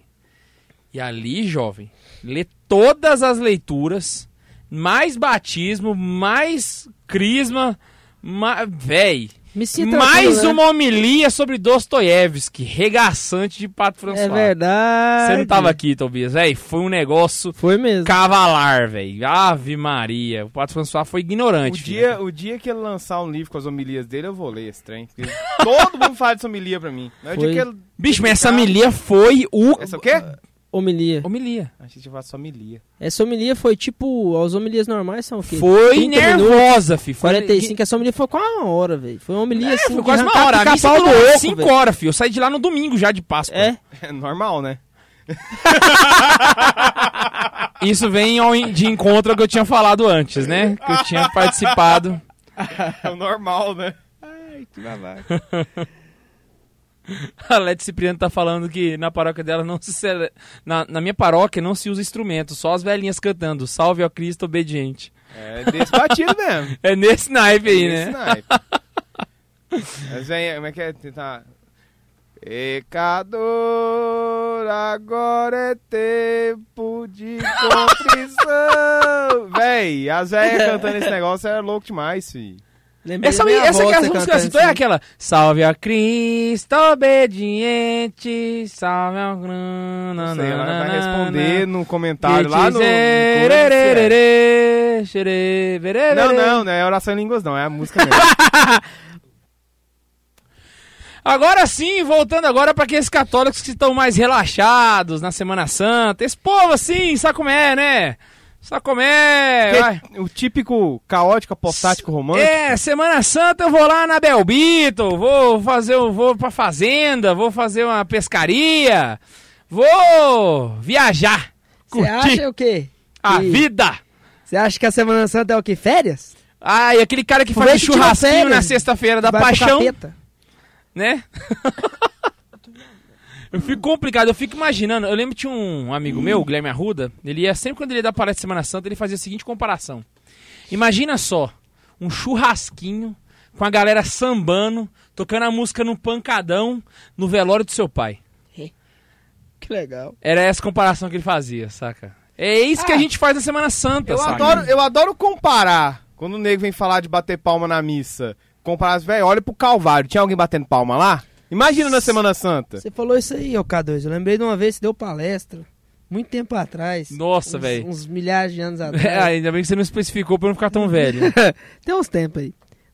E ali, jovem, ler todas as leituras, mais batismo, mais crisma, ma... véi. Me sinta Mais tranquilo, né? uma homilia sobre Dostoiévski, regaçante de Pato François. É verdade. Você não tava aqui, Tobias, véi. Foi um negócio Foi mesmo. cavalar, velho. Ave Maria. O Pato François foi O ignorante. filho. dia, o dia que ele lançar um livro com as homilias dele, eu vou ler esse trem. Todo mundo fala dessa homilia pra mim. O Foi. que ele... Bicho, mas essa homilia foi o... Essa o quê? Homilia. Homilia. A gente vai só homilia. Essa homilia foi tipo. As homilias normais são o quê? Foi 30 nervosa, fi. Foi 45, essa homilia foi quase uma hora, velho. Foi uma homilia assim. Foi quase uma hora. A missa durou oco, 5 velho. horas, filho. Eu saí de lá no domingo já de Páscoa. É, É normal, né? Isso vem de encontro ao que eu tinha falado antes, né? Que eu tinha participado. É o normal, né? Ai, que babaca. A Leti Cipriano tá falando que na paróquia dela não se cele... na, na minha paróquia não se usa instrumento, só as velhinhas cantando. Salve ao Cristo obediente. É desse batido mesmo. É nesse naipe aí, Desse né? naipe. Mas vem, como é que é? Tentar. Pecador, agora é tempo de contrição. Véi, as velhas cantando esse negócio é louco demais, fi. Lembrei Essa, essa é a você música assim, então é aquela Salve a Cristo obediente, salve ao grana. Sei, ela vai responder no comentário lá no. no não, não, não é oração em línguas, não, é a música mesmo. Agora sim, voltando agora para aqueles católicos que estão mais relaxados na Semana Santa. Esse povo assim, sabe como é, né? É? vai. Porque o típico caótico, apostático romântico. É, Semana Santa eu vou lá na Belbito, vou fazer, um- vou pra fazenda, vou fazer uma pescaria, vou viajar, Você acha o quê? a que- vida. Você acha que a Semana Santa é o quê? Férias? Ah, e aquele cara que faz churrasquinho na sexta-feira da Vai paixão, né? eu fico complicado, eu fico imaginando. Eu lembro que tinha um amigo meu, o Guilherme Arruda, ele ia sempre quando ele ia dar palestra de Semana Santa, ele fazia a seguinte comparação. Imagina só, um churrasquinho com a galera sambando, tocando a música no pancadão no velório do seu pai. Que legal. Era essa comparação que ele fazia, saca? É isso que a Ah, gente faz na Semana Santa, Eu saca? adoro, eu adoro comparar. Quando o nego vem falar de bater palma na missa, comparar as velhas, olha pro Calvário. Tinha alguém batendo palma lá? Imagina na Semana Santa. Você falou isso aí, ô K2. Eu lembrei de uma vez que deu palestra. Muito tempo atrás. Nossa, velho. Uns milhares de anos É, atrás. ainda bem que você não especificou pra eu não ficar tão velho. Tem uns tempos aí.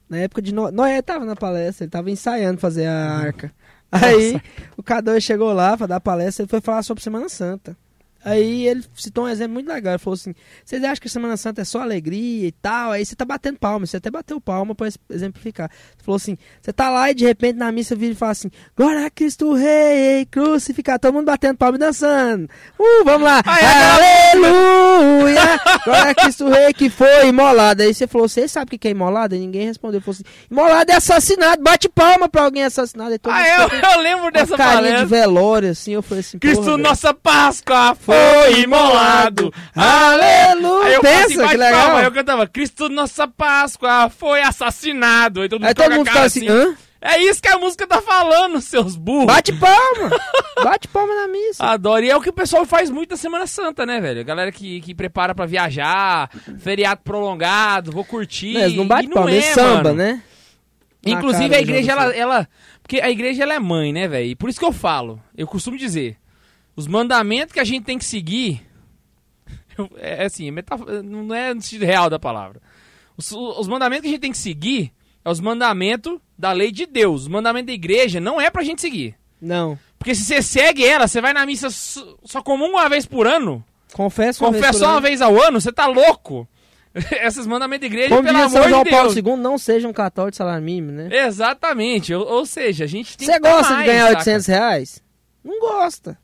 Na época de Noé. Noé tava na palestra, ele tava ensaiando fazer a arca. Aí o K2 chegou lá pra dar palestra, ele foi falar sobre Semana Santa. Aí ele citou um exemplo muito legal. Ele falou assim: Vocês acham que Semana Santa é só alegria e tal? Aí você tá batendo palma, você até bateu palma pra es- exemplificar. Ele falou assim: Você tá lá e de repente na missa vira e fala assim: Glória a Cristo Rei, crucificado. Todo mundo batendo palma e dançando. Uh, vamos lá. Aleluia! Glória a Cristo Rei que foi imolado. Aí você falou: Você sabe o que é imolado? E ninguém respondeu. Ele falou assim: Imolado é assassinado. Bate palma pra alguém assassinado. Ah, eu, eu lembro dessa palestra. de velório, assim. Eu falei assim: Cristo, nossa Páscoa foi imolado. Aleluia! Aí eu Pensa, falei assim, que legal. palma. Aí eu cantava, Cristo, nossa Páscoa foi assassinado. Aí todo mundo, Aí todo mundo a cara ficava assim, hã? É isso que a música tá falando, seus burros. Bate palma! Bate palma na missa. Adoro. E é o que o pessoal faz muito na Semana Santa, né, velho? A galera que, que prepara pra viajar, feriado prolongado, vou curtir. Mas não bate palma, é, é samba, mano. né? Inclusive a igreja, ela, ela. Porque a igreja ela é mãe, né, velho? E Por isso que eu falo, eu costumo dizer, os mandamentos que a gente tem que seguir. eu- É assim, é não é no sentido real da palavra. Os, os mandamentos que a gente tem que seguir é os mandamentos da lei de Deus. Os mandamentos da igreja não é pra gente seguir. Não. Porque se você segue ela, você vai na missa só, como uma vez por ano, Confesso uma confessa vez uma ano. vez ao ano, você tá louco. Esses mandamentos da igreja, Como pelo amor São João de Paulo Deus. II, não seja um católico de salário mínimo, né? Exatamente. Ou, ou seja, a gente tem Você gosta de mais, ganhar saca? 800 reais? Não gosta.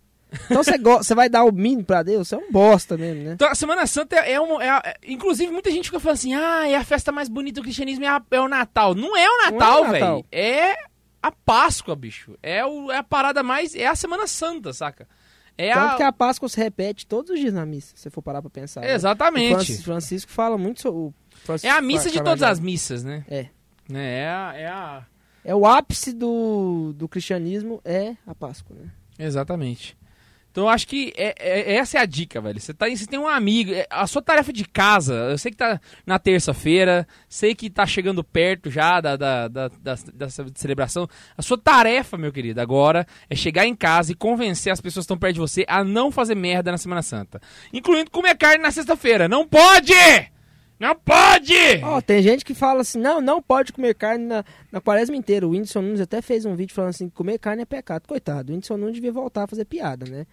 Então você você vai dar o mínimo pra Deus? Você é um bosta mesmo, né? Então, a Semana Santa é, um, é, a- é- Inclusive, muita gente fica falando assim: ah, é a festa mais bonita do cristianismo, é, a- é o Natal. Não é o Natal, o Natal. velho. É a Páscoa, bicho. É, o- é a parada mais. É a Semana Santa, saca? É Tanto a. que a Páscoa se repete todos os dias na missa, se você for parar pra pensar. né? O Exatamente. Francis- Francisco fala muito sobre. o Francisco É a missa de todas as missas, né? É. É, é a. É a... É o ápice do, do cristianismo, é a Páscoa, né? Exatamente. Então eu acho que é- é- essa é a dica, velho. Você, tá, você tem um amigo. é, A sua tarefa de casa, eu sei que tá na terça-feira, sei que tá chegando perto já da, da, da, da- dessa celebração. A sua tarefa, meu querido, agora é chegar em casa e convencer as pessoas que estão perto de você a não fazer merda na Semana Santa. Incluindo comer carne na sexta-feira. Não pode! Não pode! Ó, tem gente que fala assim, não, não pode comer carne na, na quaresma inteira. O Whindersson Nunes até fez um vídeo falando assim, comer carne é pecado. Coitado, o Whindersson Nunes devia voltar a fazer piada, né?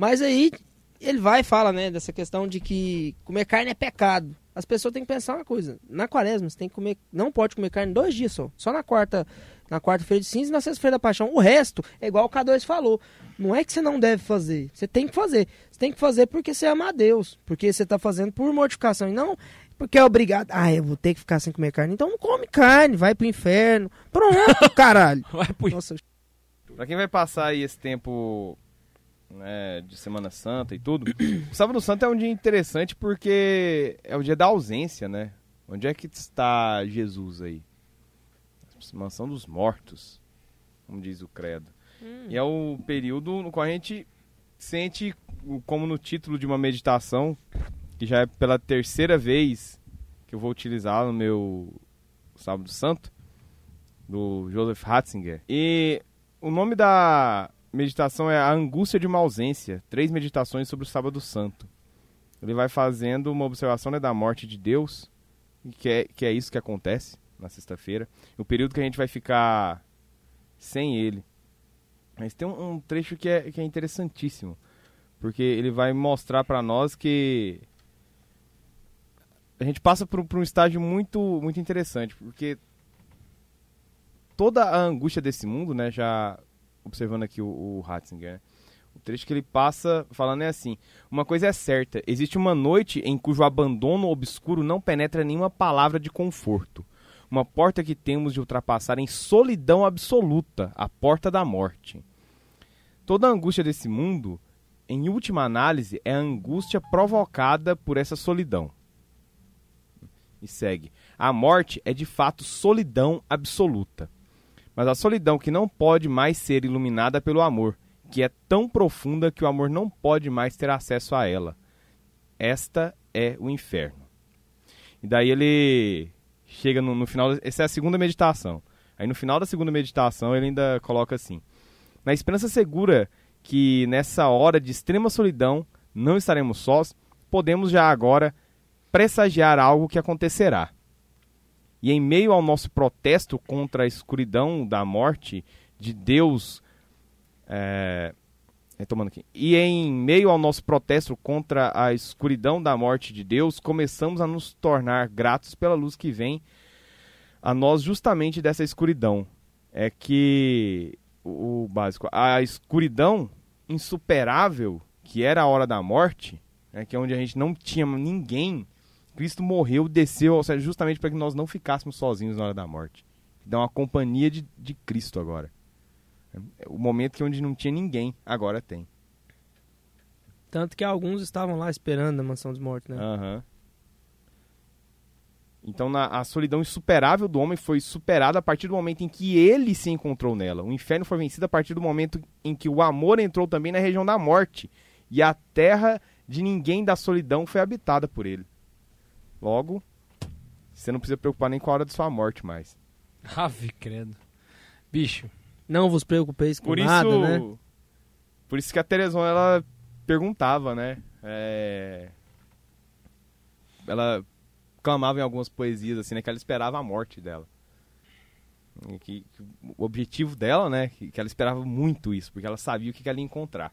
Mas aí ele vai e fala, né, dessa questão de que comer carne é pecado. As pessoas têm que pensar uma coisa. Na quaresma, você tem que comer, não pode comer carne dois dias só. Só na quarta, na quarta-feira de cinza e na sexta-feira da paixão. O resto é igual o K2 falou. Não é que você não deve fazer. Você tem que fazer. Você tem que fazer porque você ama a Deus. Porque você tá fazendo por mortificação. E não porque é obrigado. Ah, eu vou ter que ficar sem comer carne. Então não come carne, vai pro inferno. Pronto, caralho. Vai pro Nossa, Pra quem vai passar aí esse tempo né, de Semana Santa e tudo, o Sábado Santo é um dia interessante porque é o dia da ausência, né? Onde é que está Jesus aí? Mansão dos mortos, como diz o credo. E é o período no qual a gente sente, como no título de uma meditação, que já é pela terceira vez que eu vou utilizar no meu Sábado Santo, do Joseph Ratzinger. E o nome da meditação é A Angústia de uma Ausência. Três meditações sobre o Sábado Santo. Ele vai fazendo uma observação né, da morte de Deus, que é, que é isso que acontece na sexta-feira. O período que a gente vai ficar sem ele. Mas tem um, um trecho que é, que é interessantíssimo. Porque ele vai mostrar para nós que a gente passa por, por um estágio muito, muito interessante. Porque toda a angústia desse mundo, né? Já observando aqui o, o Ratzinger, né? O trecho que ele passa falando é assim: Uma coisa é certa, existe uma noite em cujo abandono obscuro não penetra nenhuma palavra de conforto. Uma porta que temos de ultrapassar em solidão absoluta a porta da morte. Toda a angústia desse mundo, em última análise, é a angústia provocada por essa solidão. E segue. A morte é de fato solidão absoluta mas a solidão que não pode mais ser iluminada pelo amor, que é tão profunda que o amor não pode mais ter acesso a ela. Esta é o inferno. E daí ele chega no, no final, essa é a segunda meditação. Aí no final da segunda meditação ele ainda coloca assim: Na esperança segura que nessa hora de extrema solidão não estaremos sós, podemos já agora pressagiar algo que acontecerá. E em meio ao nosso protesto contra a escuridão da morte de Deus, é, retomando aqui, e em meio ao nosso protesto contra a escuridão da morte de Deus, começamos a nos tornar gratos pela luz que vem a nós justamente dessa escuridão. É que o, o básico, a escuridão insuperável que era a hora da morte, né, que é onde a gente não tinha ninguém Cristo morreu, desceu, ou seja, justamente para que nós não ficássemos sozinhos na hora da morte. Dá uma companhia de, de Cristo agora. É o momento que onde não tinha ninguém, agora tem. Tanto que alguns estavam lá esperando na mansão dos mortos, né? Aham. Então na, a solidão insuperável do homem foi superada a partir do momento em que ele se encontrou nela. O inferno foi vencido a partir do momento em que o amor entrou também na região da morte. E a terra de ninguém da solidão foi habitada por ele. Logo, você não precisa preocupar nem com a hora de sua morte mais. Ave, credo. Bicho, Não vos preocupeis com Por isso, nada, né? por isso que a Teresona ela perguntava, né? É, Ela clamava em algumas poesias assim, né? Que ela esperava a morte dela. E que, que o objetivo dela, né? Que, que ela esperava muito isso, porque ela sabia o que, que ela ia encontrar.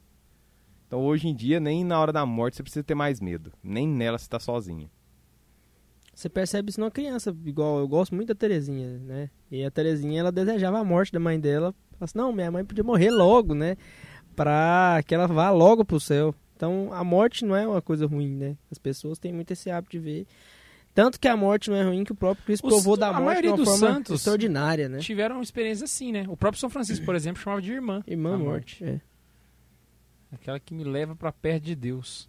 Então hoje em dia, nem na hora da morte você precisa ter mais medo. Nem nela você tá sozinho. Você percebe isso numa criança, igual eu gosto muito da Terezinha, né? E a Terezinha, ela desejava a morte da mãe dela. Ela assim, não, minha mãe podia morrer logo, né? Pra que ela vá logo pro céu. Então, a morte não é uma coisa ruim, né? As pessoas têm muito esse hábito de ver. Tanto que a morte não é ruim, que o próprio Cristo Os- provou da morte de uma dos forma santos extraordinária, né? tiveram uma experiência assim, né? O próprio São Francisco, por exemplo, chamava de irmã. Irmã A morte, é. Aquela que me leva pra perto de Deus.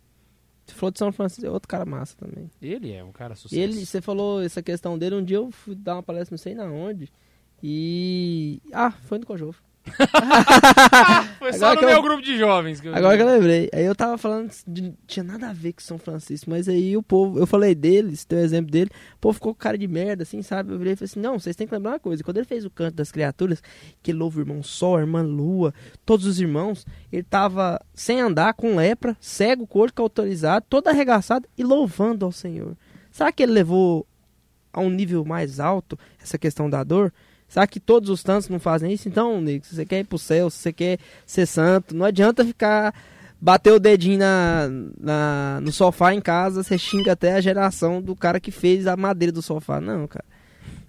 Você falou de São Francisco, é outro cara massa também. Ele é um cara sucesso. Ele, você falou essa questão dele, um dia eu fui dar uma palestra não sei na onde, e... Ah, foi no Cojofo. Foi só Agora no que meu eu- grupo de jovens. Que eu... Agora que eu lembrei. Aí eu tava falando, de, tinha nada a ver com São Francisco, mas aí o povo, eu falei dele, esse teu exemplo dele, o povo ficou com cara de merda, assim, sabe? Eu virei e falei assim, não, vocês têm que lembrar uma coisa, quando ele fez o canto das criaturas, que ele louva o irmão Sol, a irmã Lua, todos os irmãos, ele tava sem andar, com lepra, cego, corpo autorizado, todo arregaçado e louvando ao Senhor. Será que ele levou a um nível mais alto essa questão da dor? Será que todos os santos não fazem isso? Então, Nico, se você quer ir pro céu, se você quer ser santo, não adianta ficar bater o dedinho na, na- no sofá em casa, você xinga até a geração do cara que fez a madeira do sofá. Não, cara.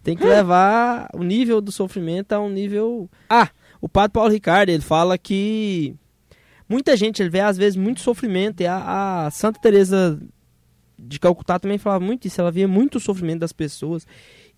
Tem que levar o nível do sofrimento a um nível. Ah, o padre Paulo Ricardo, ele fala que muita gente, ele vê às vezes muito sofrimento. E a, a Santa Teresa de Calcutá também falava muito isso. Ela via muito sofrimento das pessoas.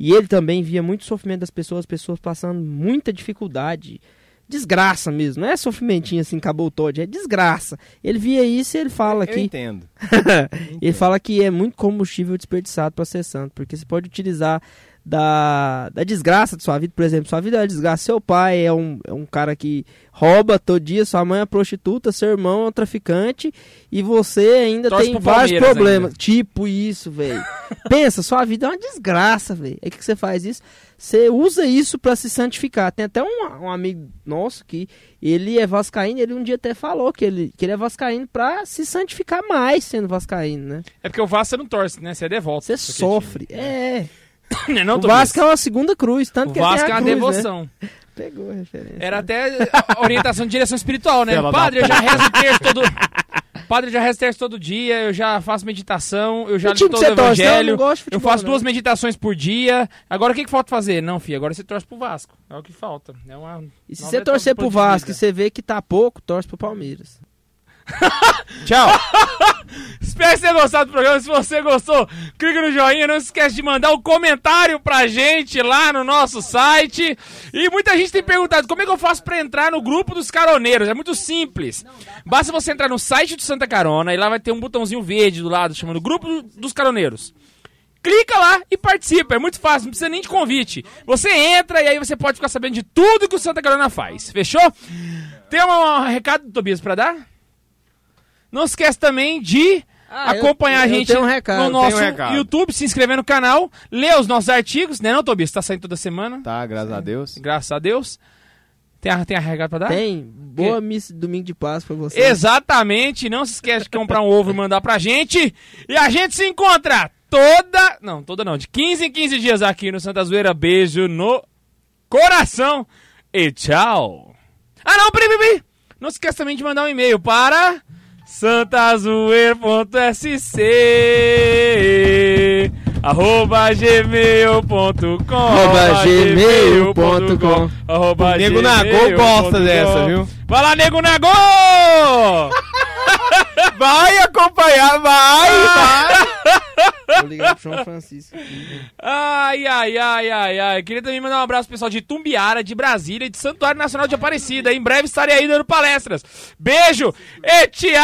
E ele também via muito sofrimento das pessoas, pessoas passando muita dificuldade. Desgraça mesmo, não é sofrimentinho assim, acabou o Todd, é desgraça. Ele via isso e ele fala Eu que. entendo. Ele fala que é muito combustível desperdiçado para ser santo, porque você pode utilizar da, da desgraça de sua vida, por exemplo, sua vida é uma desgraça, seu pai é um, é um cara que rouba todo dia, sua mãe é prostituta, seu irmão é um traficante e você ainda Torce tem vários problemas. ainda. Tipo isso, velho. Pensa, sua vida é uma desgraça, velho. Aí o que você faz isso? Você usa isso para se santificar. Tem até um, um amigo nosso que ele é vascaíno, ele um dia até falou que ele, que ele é vascaíno pra se santificar mais sendo vascaíno, né? É porque o Vasco você não torce, né? Você é devolto. Você sofre. É. time- não, o Tobias? Vasco é uma segunda cruz, tanto O que Vasco é a uma cruz, devoção. Né? Pegou a referência. Era até orientação de direção espiritual, né? Fela da Padre, eu já rezo o terço todo. Padre, eu já rezo o terço todo dia, eu já faço meditação, eu já li que todo o você torce? Não, eu evangelho. não gosto de eu futebol, faço não. duas meditações por dia. Agora o que, que falta fazer? Não, filho, agora você torce pro Vasco. É o que falta. É uma E se você torcer pro Vasco e você vê que tá pouco, torce pro Palmeiras. Tchau. Espero que tenha gostado do programa. Se você gostou, clica no joinha. Não esquece de mandar um comentário pra gente lá no nosso site. E muita gente tem perguntado como é que eu faço pra entrar no grupo dos caroneiros. É muito simples. Basta você entrar no site do Santa Carona e lá vai ter um botãozinho verde do lado chamando Grupo dos Caroneiros. Clica lá e participa, é muito fácil, não precisa nem de convite. Você entra e aí você pode ficar sabendo de tudo que o Santa Carona faz, fechou? Tem um, recado, Tobias, pra dar? Não esquece também de Ah, eu- acompanhar a eu gente tenho um recado, no nosso um. YouTube, se inscrever no canal, ler os nossos artigos, né não, Tobias? Tá saindo toda semana, Tá, graças a Deus. graças a Deus. Tem a, tem a recado pra dar? Tem. Boa missa de domingo de paz pra você. Exatamente, não se esquece de comprar um ovo e mandar pra gente. E a gente se encontra toda, não, toda não, de 15 em 15 dias aqui no Santa Zoeira. Beijo no coração e tchau. Ah não, peraí, peraí, peraí. Não se esqueça também de mandar um e-mail para santazoeira.sc arroba gmail.com Arroba gmail.com. arroba Nego Nagô gosta dessa, viu? Vai lá, Nego Nagô! Vai acompanhar, vai, vai. Vou ligar pro João Francisco. Ai, ai, ai, ai, ai. Queria também mandar um abraço pro pessoal de Tumbiara, de Brasília e de Santuário Nacional de Aparecida. Em breve estarei aí dando palestras. Beijo e tchau!